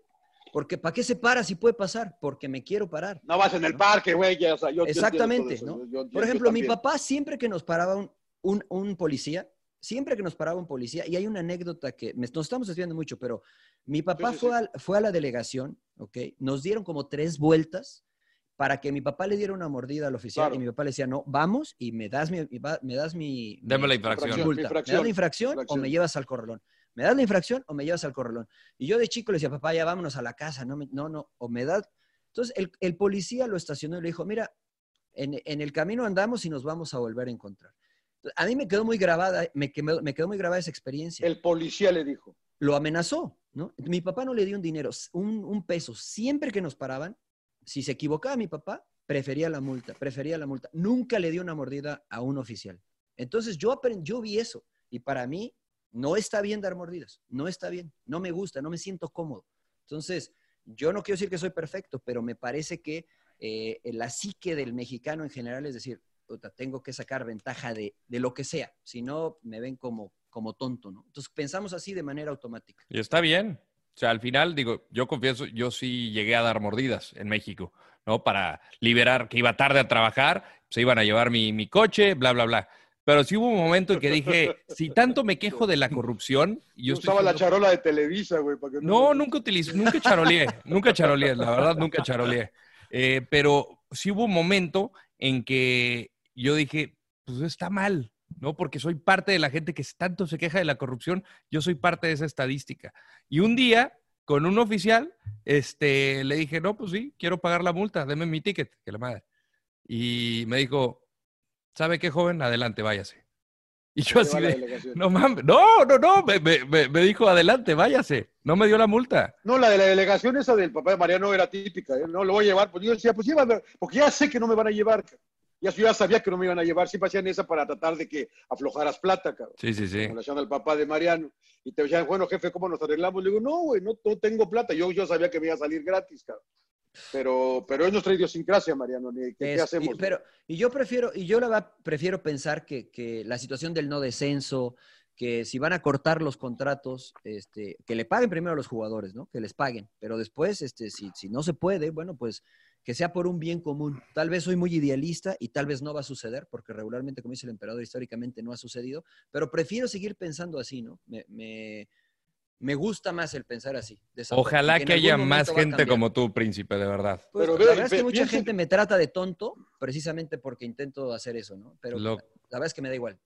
porque ¿para qué se para si puede pasar? Porque me quiero parar. No vas en el parque, güey. ya, o sea, yo- yo Exactamente, ¿no? eso, yo- yo- Por ejemplo, mi papá siempre que nos paraba un, un, un policía, siempre que nos paraba un policía, y hay una anécdota que me- nos estamos desviando mucho, pero mi papá Sí, sí, fue, sí. al- fue a la delegación, ¿ok? Nos dieron como tres vueltas para que mi papá le diera una mordida al oficial Claro. y mi papá le decía, no, vamos y me das mi, me das mi, Deme mi- la infracción. mi multa. Infracción, ¿Me das la infracción o me llevas al corralón? ¿Me das la infracción o me llevas al corralón? Y yo de chico le decía, papá, ya vámonos a la casa, no, me- no, no, o me das... Entonces el, el policía lo estacionó y le dijo, mira, en, en el camino andamos y nos vamos a volver a encontrar. A mí me quedó muy grabada, me quedó, me quedó muy grabada esa experiencia. El policía le dijo. Lo amenazó, ¿no? Mi papá no le dio un dinero, un, un peso. Siempre que nos paraban, si se equivocaba mi papá, prefería la multa, prefería la multa. Nunca le dio una mordida a un oficial. Entonces yo, aprendí, yo vi eso y para mí no está bien dar mordidas, no está bien, no me gusta, no me siento cómodo. Entonces, yo no quiero decir que soy perfecto, pero me parece que eh, la psique del mexicano en general es decir, tengo que sacar ventaja de, de lo que sea, si no me ven como, como tonto, ¿no? Entonces pensamos así de manera automática. Y está bien. O sea, al final, digo, yo confieso, yo sí llegué a dar mordidas en México, ¿no? Para liberar, que iba tarde a trabajar, se iban a llevar mi, mi coche, bla, bla, bla. Pero sí hubo un momento en que dije, si tanto me quejo de la corrupción, y yo estoy usaba la seguro- charola de Televisa, güey. para que No, nunca utilicé, nunca charoleé, nunca charoleé, la verdad, nunca charoleé. Eh, pero sí hubo un momento en que yo dije, pues está mal, ¿no? Porque soy parte de la gente que tanto se queja de la corrupción, yo soy parte de esa estadística. Y un día, con un oficial, este, le dije, no, pues sí, quiero pagar la multa, deme mi ticket, que la madre. Y me dijo, ¿sabe qué, joven? Adelante, váyase. (laughs) Y yo así de, no mames, no, no, no, me, me- me- me dijo, adelante, váyase. No me dio la multa. No, la de la delegación esa del papá de Mariano era típica. ¿eh? No, lo voy a llevar. Pues yo decía, pues llévame, porque ya sé que no me van a llevar. Ya, yo ya sabía que no me iban a llevar. Siempre hacían esa para tratar de que aflojaras plata, cabrón. Sí, sí, sí. Con relación al papá de Mariano. Y te decían, bueno, jefe, ¿cómo nos arreglamos? Le digo, no, güey, no, no tengo plata. Yo, yo sabía que me iba a salir gratis, cabrón. Pero, pero es nuestra idiosincrasia, Mariano. ni- ¿Qué, qué Es- hacemos? y, pero, y yo prefiero, y yo la va- prefiero pensar que, que la situación del no descenso, que si van a cortar los contratos, este, que le paguen primero a los jugadores, ¿no? Que les paguen. Pero después, este, si, si no se puede, bueno, pues que sea por un bien común. Tal vez soy muy idealista y tal vez no va a suceder, porque regularmente, como dice el emperador, históricamente no ha sucedido, pero prefiero seguir pensando así, ¿no? Me, me, me gusta más el pensar así. de esa forma, Ojalá que haya más gente como tú, príncipe, de verdad. Pues, Pero la ve- verdad es que ve- mucha gente que- me trata de tonto precisamente porque intento hacer eso, ¿no? Pero Lo- la verdad es que me da igual.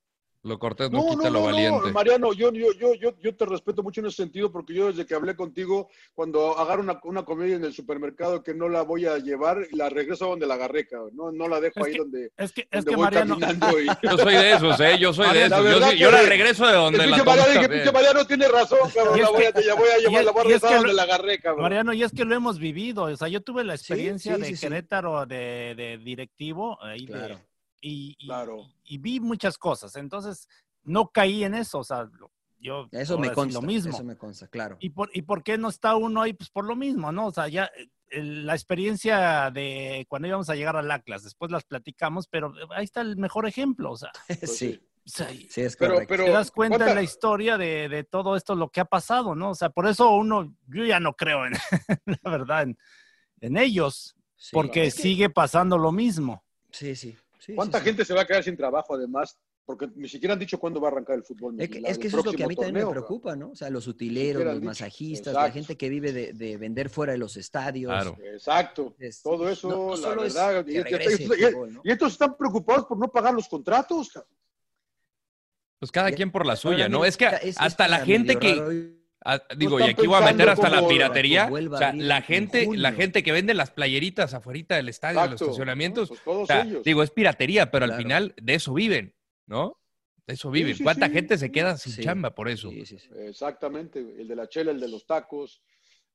Lo cortés no, No, quita no, lo no, valiente. no, Mariano, yo, yo, yo, yo, yo te respeto mucho en ese sentido porque yo desde que hablé contigo, cuando agarro una, una comida en el supermercado que no la voy a llevar, la regreso a donde la agarré, cabrón. No, no la dejo Es ahí que- donde, Es que, es que voy Mariano, caminando. Y... (laughs) Yo soy de esos, ¿eh? Yo soy de esos. Yo, la regreso de donde El la tomo Mariano, también. Mariano tiene razón, cabrón. Y es La voy a, que- la voy a y llevar, es- la voy a regresar que donde lo- la agarré, cabrón. Mariano, y es que lo hemos vivido. O sea, yo tuve la experiencia sí, de sí, sí. Querétaro de, de directivo ahí de- Claro. Y, y- Claro. y vi muchas cosas. Entonces, no caí en eso. O sea, lo- yo Eso me consta. lo mismo. Eso me consta, claro. ¿Y por, ¿Y por qué no está uno ahí? Pues por lo mismo, ¿no? O sea, ya eh, el- la experiencia de cuando íbamos a llegar al Atlas, después las platicamos, pero ahí está el mejor ejemplo, o sea, (laughs) sí. o sea, Sí, es Pero- te das cuenta ¿cuánta- en la historia de, de todo esto, lo que ha pasado, ¿no? O sea, por eso uno, yo ya no creo en, (laughs) la verdad, en, en ellos, Sí. porque Es que- sigue pasando lo mismo. Sí, sí. Sí, ¿Cuánta sí, sí. gente se va a quedar sin trabajo además? Porque ni siquiera han dicho cuándo va a arrancar el fútbol. Es que, es que eso es lo que a mí también me preocupa, ¿no? O sea, los utileros, los dicho. masajistas, la gente que vive de, de vender fuera de los estadios. Claro. Exacto. Es- Todo eso, no- no la es verdad. que y, y- y- fútbol, ¿no? y estos están preocupados por no pagar los contratos. Pues cada quien por la suya, ¿no? Es que hasta la gente que, Ah, digo, y aquí voy a meter hasta la piratería. O sea, la en gente, la gente que vende las playeritas afuera del estadio, en los Exacto. estacionamientos. Pues o sea, digo, es piratería, pero al final de eso viven, ¿no? De eso viven. sí, ¿Cuánta sí. gente se queda sin Sí. chamba por eso? Sí, sí, sí. Exactamente. El de la chela, el de los tacos.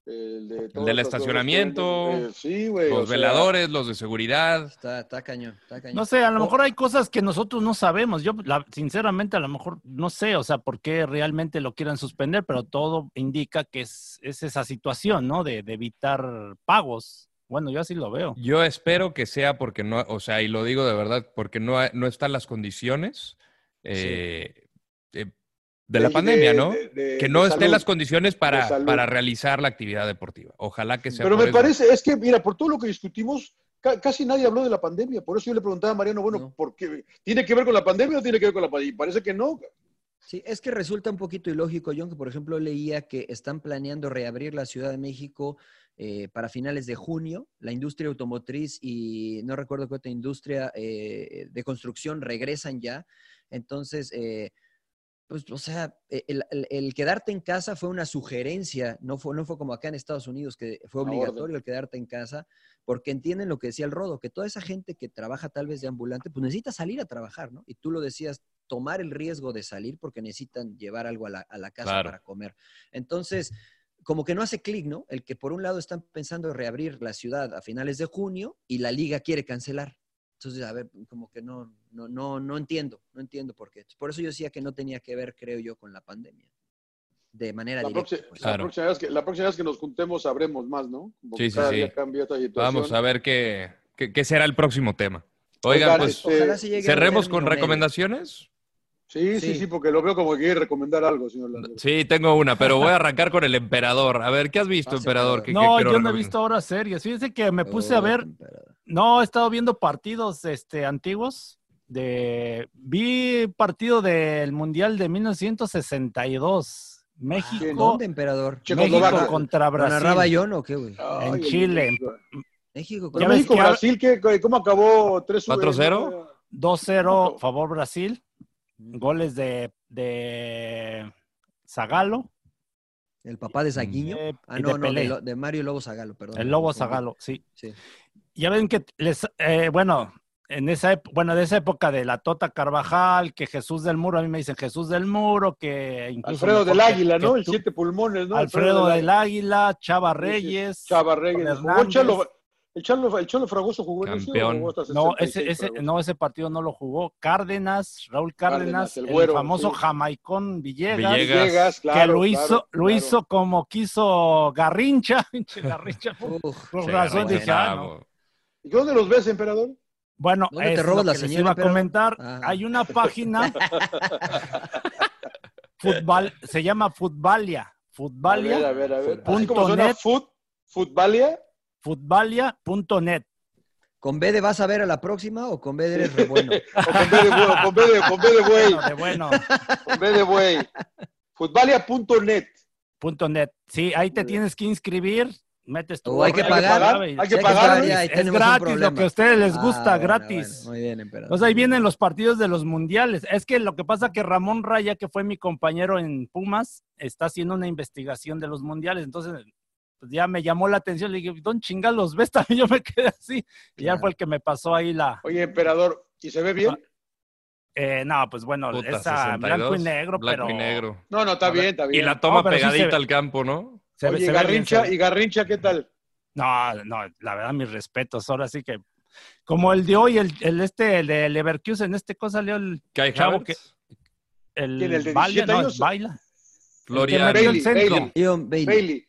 El, de del que estacionamiento. Eh, sí, güey. o Los sea, veladores, los de seguridad. Está, está cañón, está cañón. No sé, a lo mejor hay cosas que nosotros no sabemos. Yo, la- sinceramente, a lo mejor no sé, o sea, por qué realmente lo quieran suspender, pero todo indica que es, es esa situación, ¿no? De, de evitar pagos. Bueno, yo así lo veo. Yo espero que sea porque no, o sea, y lo digo de verdad, porque no, no están las condiciones eh, eh, de la de- pandemia, de- ¿no? de- de- que no estén salud. las condiciones para, para realizar la actividad deportiva. Ojalá que sea Pero me eso. parece, es que, mira, por todo lo que discutimos, ca- casi nadie habló de la pandemia. Por eso yo le preguntaba a Mariano, bueno, No. ¿por qué? ¿tiene que ver con la pandemia o tiene que ver con la pandemia? Y parece que no. Sí, es que resulta un poquito ilógico, John, que por ejemplo leía que están planeando reabrir la Ciudad de México eh, para finales de junio. La industria automotriz y no recuerdo qué otra industria eh, de construcción regresan ya. Entonces, eh, pues, o sea, e, el, el- el quedarte en casa fue una sugerencia, no fue, no fue como acá en Estados Unidos, que fue obligatorio el quedarte en casa, porque entienden lo que decía el Rodo, que toda esa gente que trabaja tal vez de ambulante, pues necesita salir a trabajar, ¿no? Y tú lo decías, tomar el riesgo de salir porque necesitan llevar algo a la, a la casa Claro. para comer. Entonces, como que no hace clic, ¿no? El que por un lado están pensando reabrir la ciudad a finales de junio y la liga quiere cancelar. Entonces, a ver, como que no, no, no, no entiendo, no entiendo por qué. Por eso yo decía que no tenía que ver, creo yo, con la pandemia. De manera La, directa. próxima, pues. la próxima vez que, la próxima vez que nos juntemos sabremos más, ¿no? Como Sí, sí, sí. día cambia esta situación. Vamos a ver qué, qué, qué será el próximo tema. Oigan, Oigan, pues este, cerremos con recomendaciones. Sí, sí, Sí. sí, porque lo veo como que quiere recomendar algo, señor Landero. Sí, tengo una, pero voy a arrancar con el emperador. A ver, ¿qué has visto, Pase, emperador? ¿Qué- qué No, quiero yo no he visto ahora series. Fíjense que me puse a Oh, ver, emperador. no, he estado viendo partidos este, antiguos. De, vi partido del Mundial de 1962. México, ¿Dónde, emperador? México contra ¿Lo narraba Brasil. yo o qué, güey? En Chile, México ves México, Brasil, ¿qué, ¿cómo acabó? 3 ¿4-0? 2-0 favor Brasil. Goles de, de Zagalo, El papá de Zaguiño. eh, ah, no, de no, de, Mario Lobo Zagalo, perdón. el Lobo. Zagalo, sí. Sí. Ya ven que les, eh, bueno, en esa, bueno, de esa época de la Tota Carvajal, que Jesús del Muro, a mí me dicen Jesús del Muro, que incluso Alfredo del Águila, que ¿no? El tú- siete pulmones, ¿no? Alfredo del Águila. Chava Sí, sí. Reyes, Chava Reyes. Con ¿Jugó el Hernández. El Chalo, el Chalo Fragoso jugó en ese Campeón. hasta No, 66 ese, ese, no, ese partido no lo jugó. Cárdenas, Raúl Cárdenas, Cárdenas, el famoso sí. Jamaicón Villegas, Villegas. Villegas, claro, que lo hizo, claro, lo claro. hizo como quiso Garrincha, (laughs) pinche Garrincha. Uf, Se razón ah, no. ¿Y dónde los ves, emperador? Bueno, ¿Dónde te robas lo la que les iba a comentar. Ah. Hay una página, (laughs) Futbal, se llama Futbalia. A Futbalia. ver, a ver, a ver. Así Punto como suena net. Foot, Futbalia. Futbalia.net. ¿Con B de vas a ver a la próxima o con B de eres re bueno? (laughs) O con B de buey, con B de, con B de buey. Bueno, de bueno. Con B de buey. Futbalia.net. Punto net. Sí, ahí te tienes que inscribir. Metes tu O hay que pagar, Es gratis, lo que a ustedes les gusta, Ah, bueno, gratis. bueno, muy bien, emperador. Entonces ahí vienen los partidos de los mundiales. Es que lo que pasa que Ramón Raya, que fue mi compañero en Pumas, está haciendo una investigación de los mundiales. Entonces, pues ya me llamó la atención. Le dije, ¿dónde chingas los ves? (laughs) También yo me quedé así. Y ya fue el que me pasó ahí la. Oye, emperador, ¿y se ve bien? eh, no, pues bueno, Puta, esa blanco y 62, negro, blanco pero. y negro. No, no, está bien, está bien. Y la toma No, sí pegadita al campo, ¿no? se ve- Oye, se ve bien, Garrincha, se ve- ¿y Garrincha qué tal? No, no, la verdad, mis respetos. Ahora sí que. Como el de hoy, el, el este, el de Leverkusen, este cosa salió el Kai Chavo Havertz. el, ¿Quién, el de Baila, 17 no? Baila. Florian metió el Bailey, centro. Bailey. Bailey.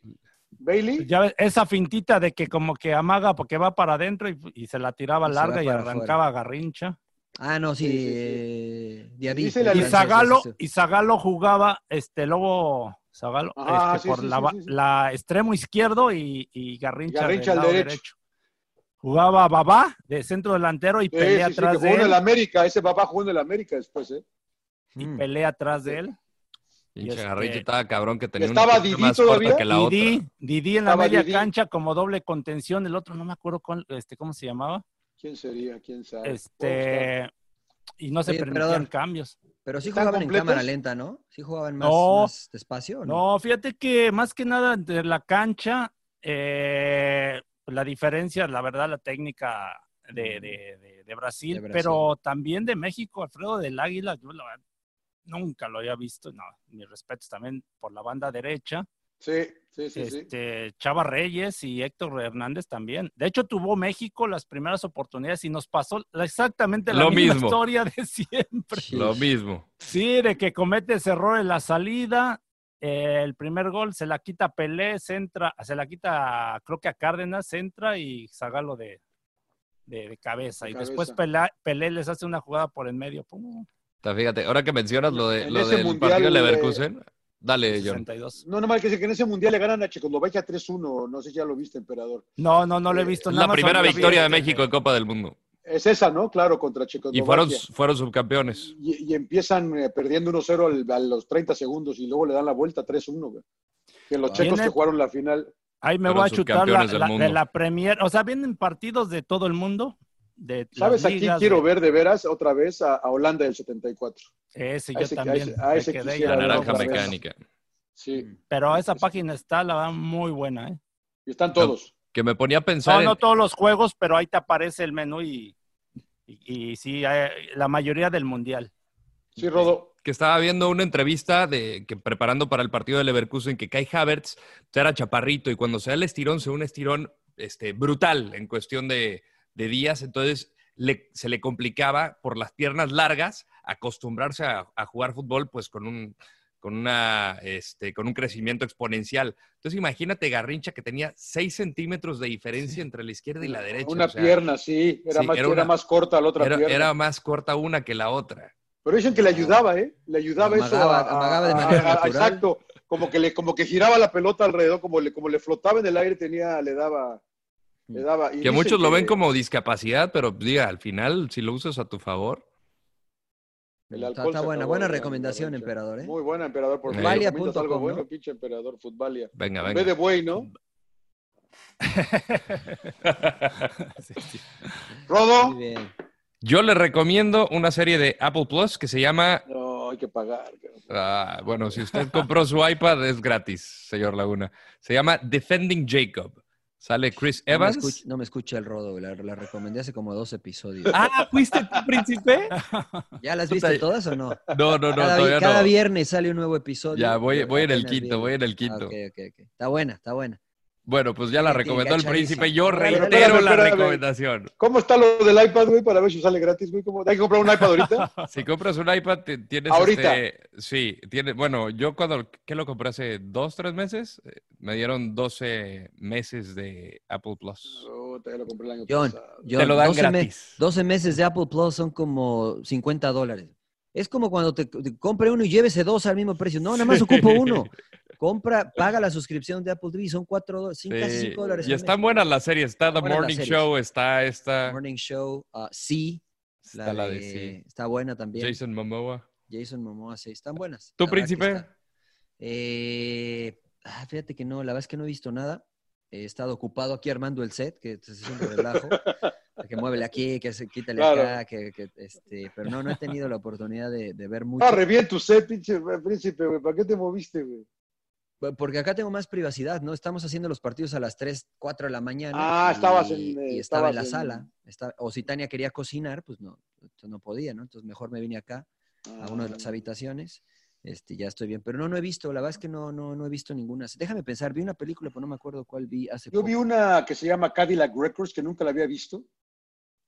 Bailey. Ya ves, esa fintita de que como que amaga porque va para adentro y, y se la tiraba se larga y arrancaba a Garrincha. Ah, no, sí. Sí, eh, Y Sí, Zagalo, y Zagalo jugaba, este, luego Zagalo, Ajá, este, sí, por sí, la, sí, ba- sí, sí. la extremo izquierdo y, y Garrincha, Garrincha del al lado derecho. Jugaba Babá de centro delantero y Sí, pelea sí, sí, atrás que de jugó en el él. América. Ese papá jugó en el América después, ¿eh? Y Mm. pelea atrás de él. Pinche este- estaba cabrón que tenía ¿Estaba una Didi más todavía? corta que la otra. Didi, Didi en la media Didi. cancha como doble contención, el otro no me acuerdo cuál, este, cómo se llamaba. ¿Quién sería? ¿Quién sabe? Este, y no se Oye, permitían cambios. Pero sí ¿Están jugaban en cámara lenta, ¿no? Sí jugaban más, No. más despacio. ¿o no? No, fíjate que más que nada de la cancha, eh, la diferencia, la verdad, la técnica de, de- de- de Brasil, De Brasil. pero también de México, Alfredo del Águila, yo la verdad, nunca lo había visto, no, mis respetos también por la banda derecha, Sí, sí, sí, sí. este, Chava Reyes y Héctor Hernández también. De hecho, tuvo México las primeras oportunidades y nos pasó exactamente la Lo misma mismo. historia de siempre. Sí. Lo mismo. Sí, de que comete ese error en la salida. eh, el primer gol se la quita Pelé, centra, se la quita, creo que a Cárdenas, centra y Zagalo de, de, de cabeza. De y cabeza. después Pelé, Pelé les hace una jugada por en medio. pum, Fíjate, ahora que mencionas lo, de, En lo ese del mundial, partido de eh, Leverkusen, dale, John. 62. No, nomás que dice que en ese mundial le ganan a Checoslovaquia 3-1. No sé si ya lo viste, emperador. No, no, no lo he visto. Es nada la más primera victoria de México en Copa del Mundo. Es esa, ¿no? Claro, contra Checoslovaquia. Y fueron, fueron subcampeones. Y, y empiezan eh, perdiendo 1-0 al- a los 30 segundos y luego le dan la vuelta 3-1. güey. Que los checos Viene- que jugaron la final. Ahí me voy a chutar la, la- de la Premier. O sea, vienen partidos de todo el mundo. De ¿Sabes? Aquí quiero de- ver de veras otra vez a, a Holanda del 74. Ese, a yo ese- a también. ese- a me ese quedé La naranja otra vez. mecánica. Sí. Pero esa página está, la verdad, muy buena, ¿eh? Y están todos. Que me ponía a pensar No, en- no todos los juegos, pero ahí te aparece el menú y, y, y sí, la mayoría del mundial. Sí, Rodo. que estaba viendo una entrevista de que preparando para el partido de Leverkusen que Kai Havertz era chaparrito y cuando se da el estirón, se da un estirón este, brutal en cuestión de, de días, entonces le- se le complicaba por las piernas largas acostumbrarse a, a jugar fútbol pues con un, con, una, este, con un crecimiento exponencial. Entonces imagínate Garrincha que tenía 6 centímetros de diferencia entre la izquierda y la derecha. Una o sea, pierna, sí. Era, sí, más, era más corta la otra era, pierna. era más corta una que la otra. Pero dicen que le ayudaba, ¿eh? Le ayudaba eso. Amagaba- a- a- amagaba de a- manera a- natural. Exacto. Como que, le, como que giraba la pelota alrededor, como le, como le flotaba en el aire, tenía, le daba. Le daba y Que muchos lo ven como discapacidad, pero diga, al final, si lo usas a tu favor. el Está, alcohol está se buena, buena recomendación, emperador, ¿eh? Muy buena, emperador. Por recomiendas punto algo bueno, ¿no? pinche emperador, Futbalia. Venga, En venga. vez de buey, ¿no? (laughs) Sí, sí. Rodo. Muy bien. Yo le recomiendo una serie de Apple Plus que se llama. No, hay que pagar. ah, bueno, si usted compró su iPad, es gratis, señor Laguna. Se llama Defending Jacob. Sale Chris No me, Evans. escucha, no me escucha el rodo, la, la recomendé hace como dos episodios. Ah, ¿fuiste tu príncipe? (laughs) ¿Ya las viste todas o no? No, no, no, cada, vi- todavía cada no. viernes sale un nuevo episodio. Ya, voy- voy en el quinto, voy en el Ah, quinto. ok, ok, ok. Está buena, está buena. Bueno, pues ya la recomendó el príncipe. Yo reitero la recomendación. ¿Cómo está lo del iPad, güey? Para ver si sale gratis, güey. ¿Cómo? ¿Hay que comprar un iPad ahorita? (laughs) Si compras un iPad, te- tienes Ahorita. este- sí, tiene, bueno, yo cuando, ¿qué lo compré hace dos, tres meses? Eh, Me dieron 12 meses de Apple Plus. Puta, ya lo compré el año John, pasado. Te lo dan 12, me- gratis. 12 meses de Apple Plus son como 50 dólares. Es como cuando te, te compre uno y llévese dos al mismo precio. No, nada más ocupo (laughs) uno. Compra, paga la suscripción de Apple TV, son 4 dólares, casi Sí, 5 dólares. Y están buenas las series. Está The Morning. Show, está esta. Morning Show, uh, Sí, está la la de, de sí. está buena también. Jason Momoa. Jason Momoa, sí, están buenas. ¿Tu La verdad que príncipe? Eh, ah, fíjate que no, la verdad es que no he visto nada. He estado ocupado aquí armando el set, que se hace un relajo. que muévele aquí, que se quítale Claro. acá, que, que, este, pero no, no he tenido la oportunidad de, de ver mucho. Ah, re bien tu set, pinche príncipe, güey. ¿Para qué te moviste, güey? Porque acá tengo más privacidad, ¿no? Estamos haciendo los partidos a las 3, 4 de la mañana. Ah, y- estabas en, eh, Y estaba en la en- sala. O si Tania quería cocinar, pues no, no podía, ¿no? Entonces mejor me vine acá a una de las Ah. habitaciones. Este, ya estoy bien. Pero no, no he visto, la verdad es que no, no, no he visto ninguna. Déjame pensar, vi una película, pero no me acuerdo cuál vi hace Yo poco. vi una que se llama Cadillac Records, que nunca la había visto.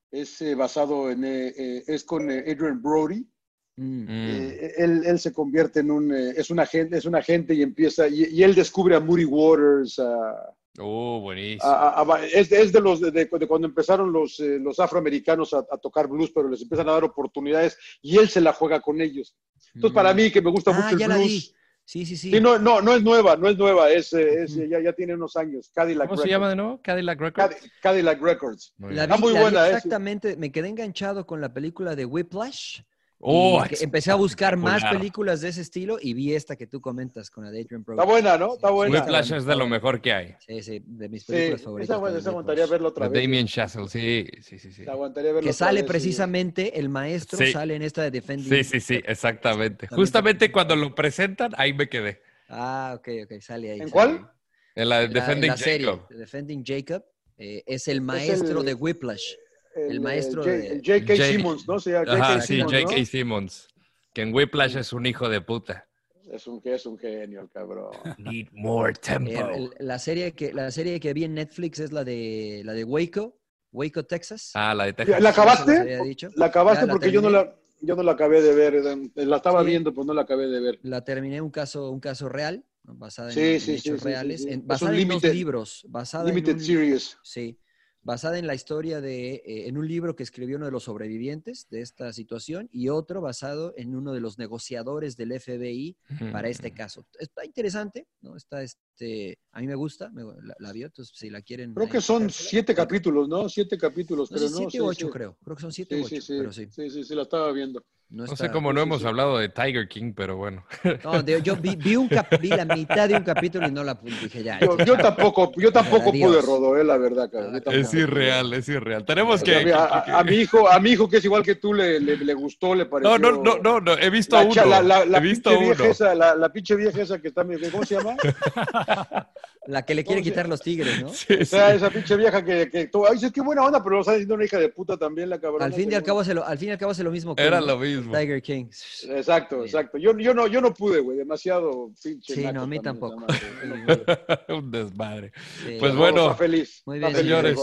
Es eh, basado en, eh, eh, es con eh, Adrian Brody. Mm. Eh, él, él se convierte en un, eh, es un agente, es un agente y empieza, y, y él descubre a Moody Waters, a, Oh, buenísimo. a- a- es, es de los de, de cuando empezaron los, eh, los afroamericanos a, a tocar blues, pero les empiezan a dar oportunidades y él se la juega con ellos. Entonces, para mí, que me gusta Ah, mucho el blues. vi. Sí, sí, sí. Sí, no, no, no es nueva, no es nueva, es, eh, es, ya, ya tiene unos años. Cadillac ¿Cómo se Records. llama de nuevo? Cadillac Records. Cadi- Cadillac Records. Muy La vi, muy la vi buena, ¿eh? exactamente, me quedé enganchado con la película de Whiplash. Oh, empecé a buscar más películas de ese estilo y vi esta que tú comentas con Adrian Brody. Está buena, ¿no? Está buena. Whiplash es de lo mejor que hay. Sí, sí, de mis Sí, películas esa, favoritas. esa Whiplash. aguantaría verla otra vez. Damien Chazelle, sí, sí, sí, sí. Aguantaría verla Que otra sale vez, sí. precisamente el maestro, Sí. sale en esta de Defending. Sí, sí, sí, exactamente. Justamente cuando lo presentan, ahí me quedé. Ah, ok, ok, sale ahí. ¿En sale cuál? En la de En la- en Defending la serie, Jacob. de Defending Jacob, eh, es el maestro el- de Whiplash. El eh, maestro J- de- J.K. Simmons, ¿no? Se llama J.K. Ajá, sí, Simmons, J.K. ¿no? Simmons. Que en Whiplash es un hijo de puta. Es un, es un genio, el cabrón. (laughs) Need more tempo. la, serie que, la serie que vi en Netflix es la de, la de Waco, Waco, Texas. Ah, la de ¿La Texas. Los acabaste? La acabaste Ya la porque yo no la, yo no la acabé de ver. La estaba Sí. viendo, pues no la acabé de ver. La terminé un caso, un caso real, basada en, Sí, en sí, sí, hechos sí, sí, reales, sí. en- basada en dos libros, basada Limited en un, Series. sí, basada en la historia de, eh, en un libro que escribió uno de los sobrevivientes de esta situación y otro basado en uno de los negociadores del FBI para este caso. Está interesante, ¿no? Está este, a mí me gusta, me- la, la vio, entonces si la quieren. Creo que son siete capítulos, ¿no? Siete capítulos, No sé, creo, ¿no? siete ocho sí. creo, creo que son siete Sí, o ocho, sí, sí. pero sí. Sí, sí, sí, la estaba viendo. No, No está- sé cómo no sí, hemos sí. hablado de Tiger King, pero bueno. No, de- yo vi, vi un cap- vi la mitad de un capítulo y no la pude, dije ya. Yo, ya, yo ya. tampoco, yo tampoco Adiós. pude rodo, eh, la verdad, cabrón. Tampoco. Es irreal, es irreal. Tenemos que... a, a- a mi hijo, a mi hijo que es igual que tú le, le, le gustó, le pareció. No, no, no, no, no, he visto La, uno. la, la, la he visto pinche uno. vieja esa, la, la pinche vieja esa que está, ¿cómo se llama? (laughs) (laughs) La que le quiere ¿Cómo se- quitar los tigres, ¿no? Sí, O sí. sea, esa pinche vieja que, que tú, ay, dices, qué buena onda, pero lo está diciendo una hija de puta también, la cabrona. Al fin y al cabo hace lo, al fin y al cabo hace lo mismo que Era ¿no? lo mismo. Tiger King. Exacto, exacto. Yo, yo, no, yo no pude, güey, demasiado pinche. Sí, no, a mí también, tampoco. (laughs) Un desmadre. Sí. Pues bueno, está feliz. Muy está bien, feliz, señores.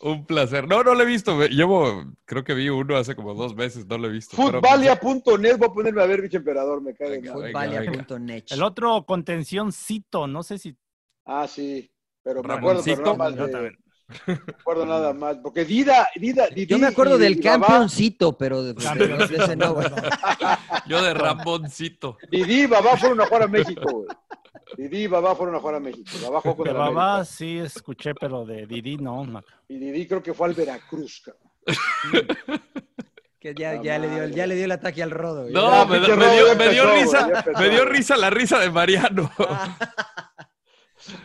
Un placer. No, no lo he visto. Llevo, creo que vi uno hace como dos meses, no lo he visto. Futbalia.net, voy a ponerme a ver, bicho emperador, me de madre. venga. Futbalia.net. El otro contencióncito, no sé si. Ah, sí, pero me acuerdo, pero nada más de- también. me acuerdo nada más, porque Dida, Dida, Didi Yo me acuerdo y- del y Babá- campeoncito, pero de, Campeoncito, de ese no, güey. Yo de Ramoncito. Didi y Babá fueron a jugar a México, güey. Didi y Babá fueron a jugar a México. Babá jugó con De el Babá América. sí escuché, pero de Didi no. Y Didi creo que fue al Veracruz, cabrón. (laughs) Que ya, ya, le dio, ya le dio el ataque al rodo. No, Ya, me, pinche me Rodo, dio, me dio empezó, risa, empezó, me dio risa la risa de Mariano. (laughs)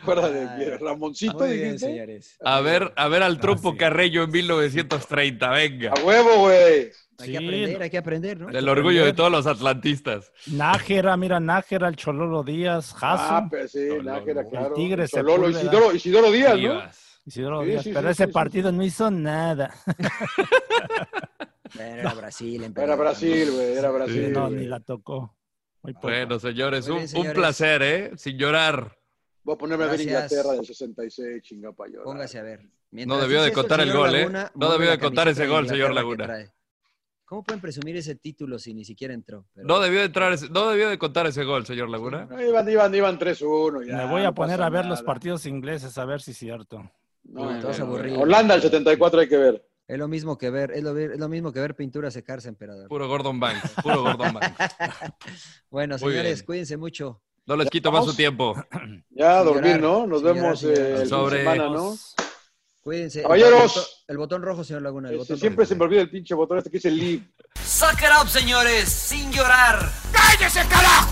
De Ramoncito, Muy bien, señores. A ver, a ver al trompo Ah, sí. Carreño en 1930, venga. A huevo, güey. Hay Sí, que aprender, hay que aprender, ¿no? El orgullo de todos los atlantistas. Nájera, mira, Nájera, el Chololo Díaz, Ah, Jaso, pero sí, Cholo, Nájera, claro. Tigre Chololo. Isidoro, Isidoro Díaz, ¿no? Isidoro Sí, Díaz, sí, pero sí, ese sí, sí. partido no hizo nada. (laughs) Era Brasil, Era emperador. Brasil, güey, era Brasil. no, güey. ni la tocó. Muy. Bueno, señores, un, bien, un señores. placer, ¿eh? Sin llorar. Voy a ponerme a ver. Inglaterra del 66, chinga pa' llorar. Póngase a ver. No debió de contar el gol, ¿eh? No debió de contar ese gol, señor Laguna. ¿Cómo pueden presumir ese título si ni siquiera entró? Pero- No debió de entrar, ese- no debió de contar ese gol, señor Laguna. No, iban, iban, iban 3-1. ya, Me voy a no poner a ver los partidos ingleses a ver si es cierto. No, Uy, te vas a no, aburrir. Holanda el 74 hay que ver. Es lo mismo que ver, es lo, es lo mismo que ver pintura secarse, emperador. Puro Gordon Banks, puro Gordon Banks. (laughs) Bueno, Muy señores, bien. cuídense mucho. No les quito más su tiempo. Ya a dormir, ¿no? Nos vemos eh, Sobre- semana, ¿no? Cuídense. Caballeros. El botón, el botón rojo, señor Laguna. El Este, botón siempre rojo. se me olvida el pinche botón este que dice leave. Suck it up, señores, sin llorar. ¡Cállese, carajo!